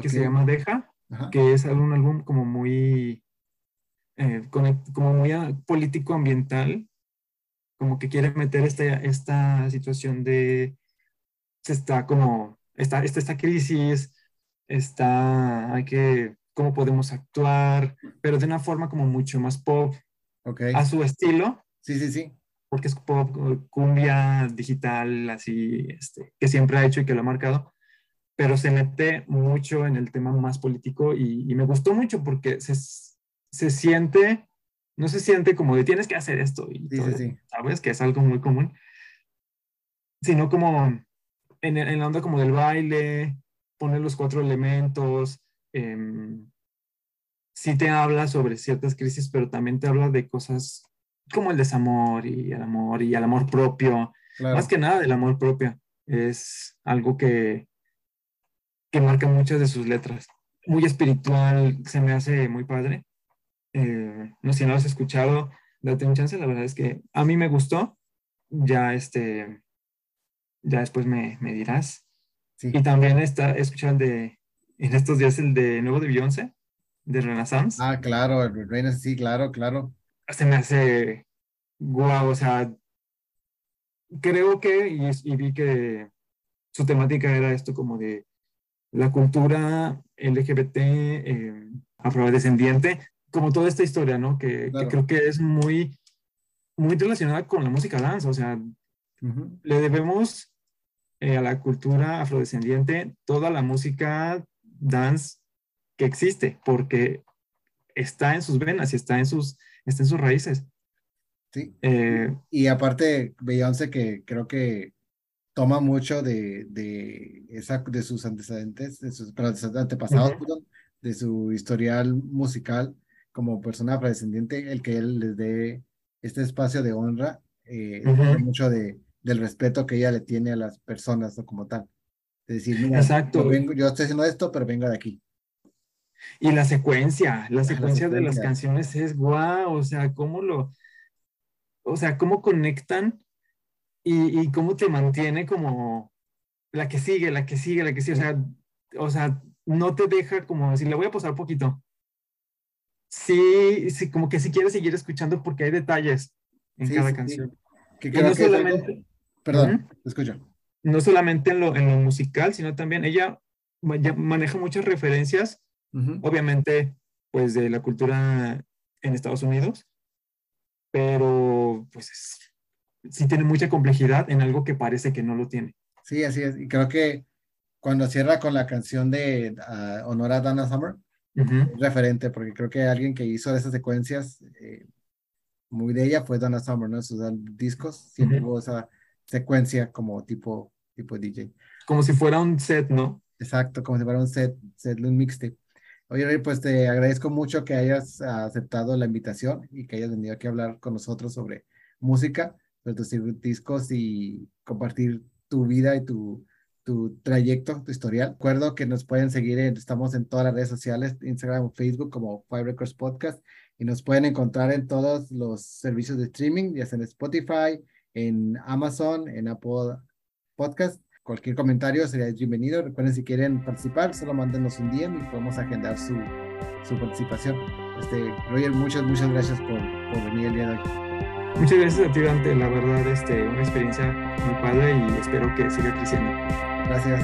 que se llama Deja, que es un álbum como muy, eh, como muy político ambiental, como que quiere meter esta, esta situación de, se está como, está, esta, esta crisis, está, hay que, cómo podemos actuar, pero de una forma como mucho más pop, okay. a su estilo. Sí, sí, sí. Porque es pop, cumbia digital, así, este, que siempre ha hecho y que lo ha marcado pero se mete mucho en el tema más político y, me gustó mucho porque se, se, siente, no se siente como de tienes que hacer esto y sabes que es algo muy común, sino como en, en, la onda como del baile, poner los cuatro elementos, eh, sí te habla sobre ciertas crisis, pero también te habla de cosas como el desamor y el amor y el amor propio, más que nada del amor propio, es algo que que marca muchas de sus letras. Muy espiritual, se me hace muy padre. Eh, no sé si no lo has escuchado, date un chance, la verdad es que a mí me gustó. Ya este, ya después me, me dirás. Y también está, escuchando de, en estos días el de nuevo de Beyoncé, de Renaissance. Ah, claro, el Renaissance, sí, claro, claro. Se me hace guau, o sea, creo que, y, y vi que su temática era esto como de la cultura LGBT eh, afrodescendiente, como toda esta historia, ¿no? Que, creo que es muy, muy relacionada con la música dance, o sea, le debemos eh, a la cultura afrodescendiente toda la música dance que existe, porque está en sus venas y está en sus, está en sus raíces. Sí. Eh, y aparte, Beyoncé, que creo que toma mucho de, de, esa, de sus antecedentes, de sus, antepasados, de su historial musical como persona afrodescendiente, el que él les dé este espacio de honra, eh, mucho de, del respeto que ella le tiene a las personas ¿no? como tal. Es decir, Exacto. Yo, vengo, yo estoy haciendo esto, pero vengo de aquí. Y la secuencia, la secuencia, de las canciones es guau, o sea, cómo lo, o sea, cómo conectan y, cómo te mantiene como la que sigue, la que sigue, la que sigue. O sea, o sea no te deja como decir, le voy a posar poquito. Sí, sí, como que si quieres seguir escuchando porque hay detalles en cada canción. Que no solamente, Perdón, escucho. No solamente en lo, en lo musical, sino también ella maneja muchas referencias, obviamente, pues de la cultura en Estados Unidos, pero pues sí tiene mucha complejidad en algo que parece que no lo tiene. Sí, así es. Y creo que cuando cierra con la canción de uh, Honor a Dana Summer, es referente, porque creo que alguien que hizo esas secuencias eh, muy de ella fue Dana Summer, ¿no? Sus discos siempre hubo esa secuencia como tipo, tipo DJ. Como si fuera un set, ¿no? Exacto, como si fuera un set, set un mixtape. Oye, pues te agradezco mucho que hayas aceptado la invitación y que hayas venido aquí a hablar con nosotros sobre música producir discos y compartir tu vida y tu, tu trayecto, tu historial. Recuerdo que nos pueden seguir, estamos en todas las redes sociales, Instagram, Facebook como Five Records Podcast y nos pueden encontrar en todos los servicios de streaming, ya sea en Spotify, en Amazon, en Apple Podcast. Cualquier comentario sería bienvenido. Recuerden si quieren participar, solo mándenos un día y podemos agendar su, su participación. Este, Roger, muchas, muchas gracias por, por venir el día de hoy. Muchas gracias a ti, Dante. La verdad, este, una experiencia muy padre y espero que siga creciendo. Gracias.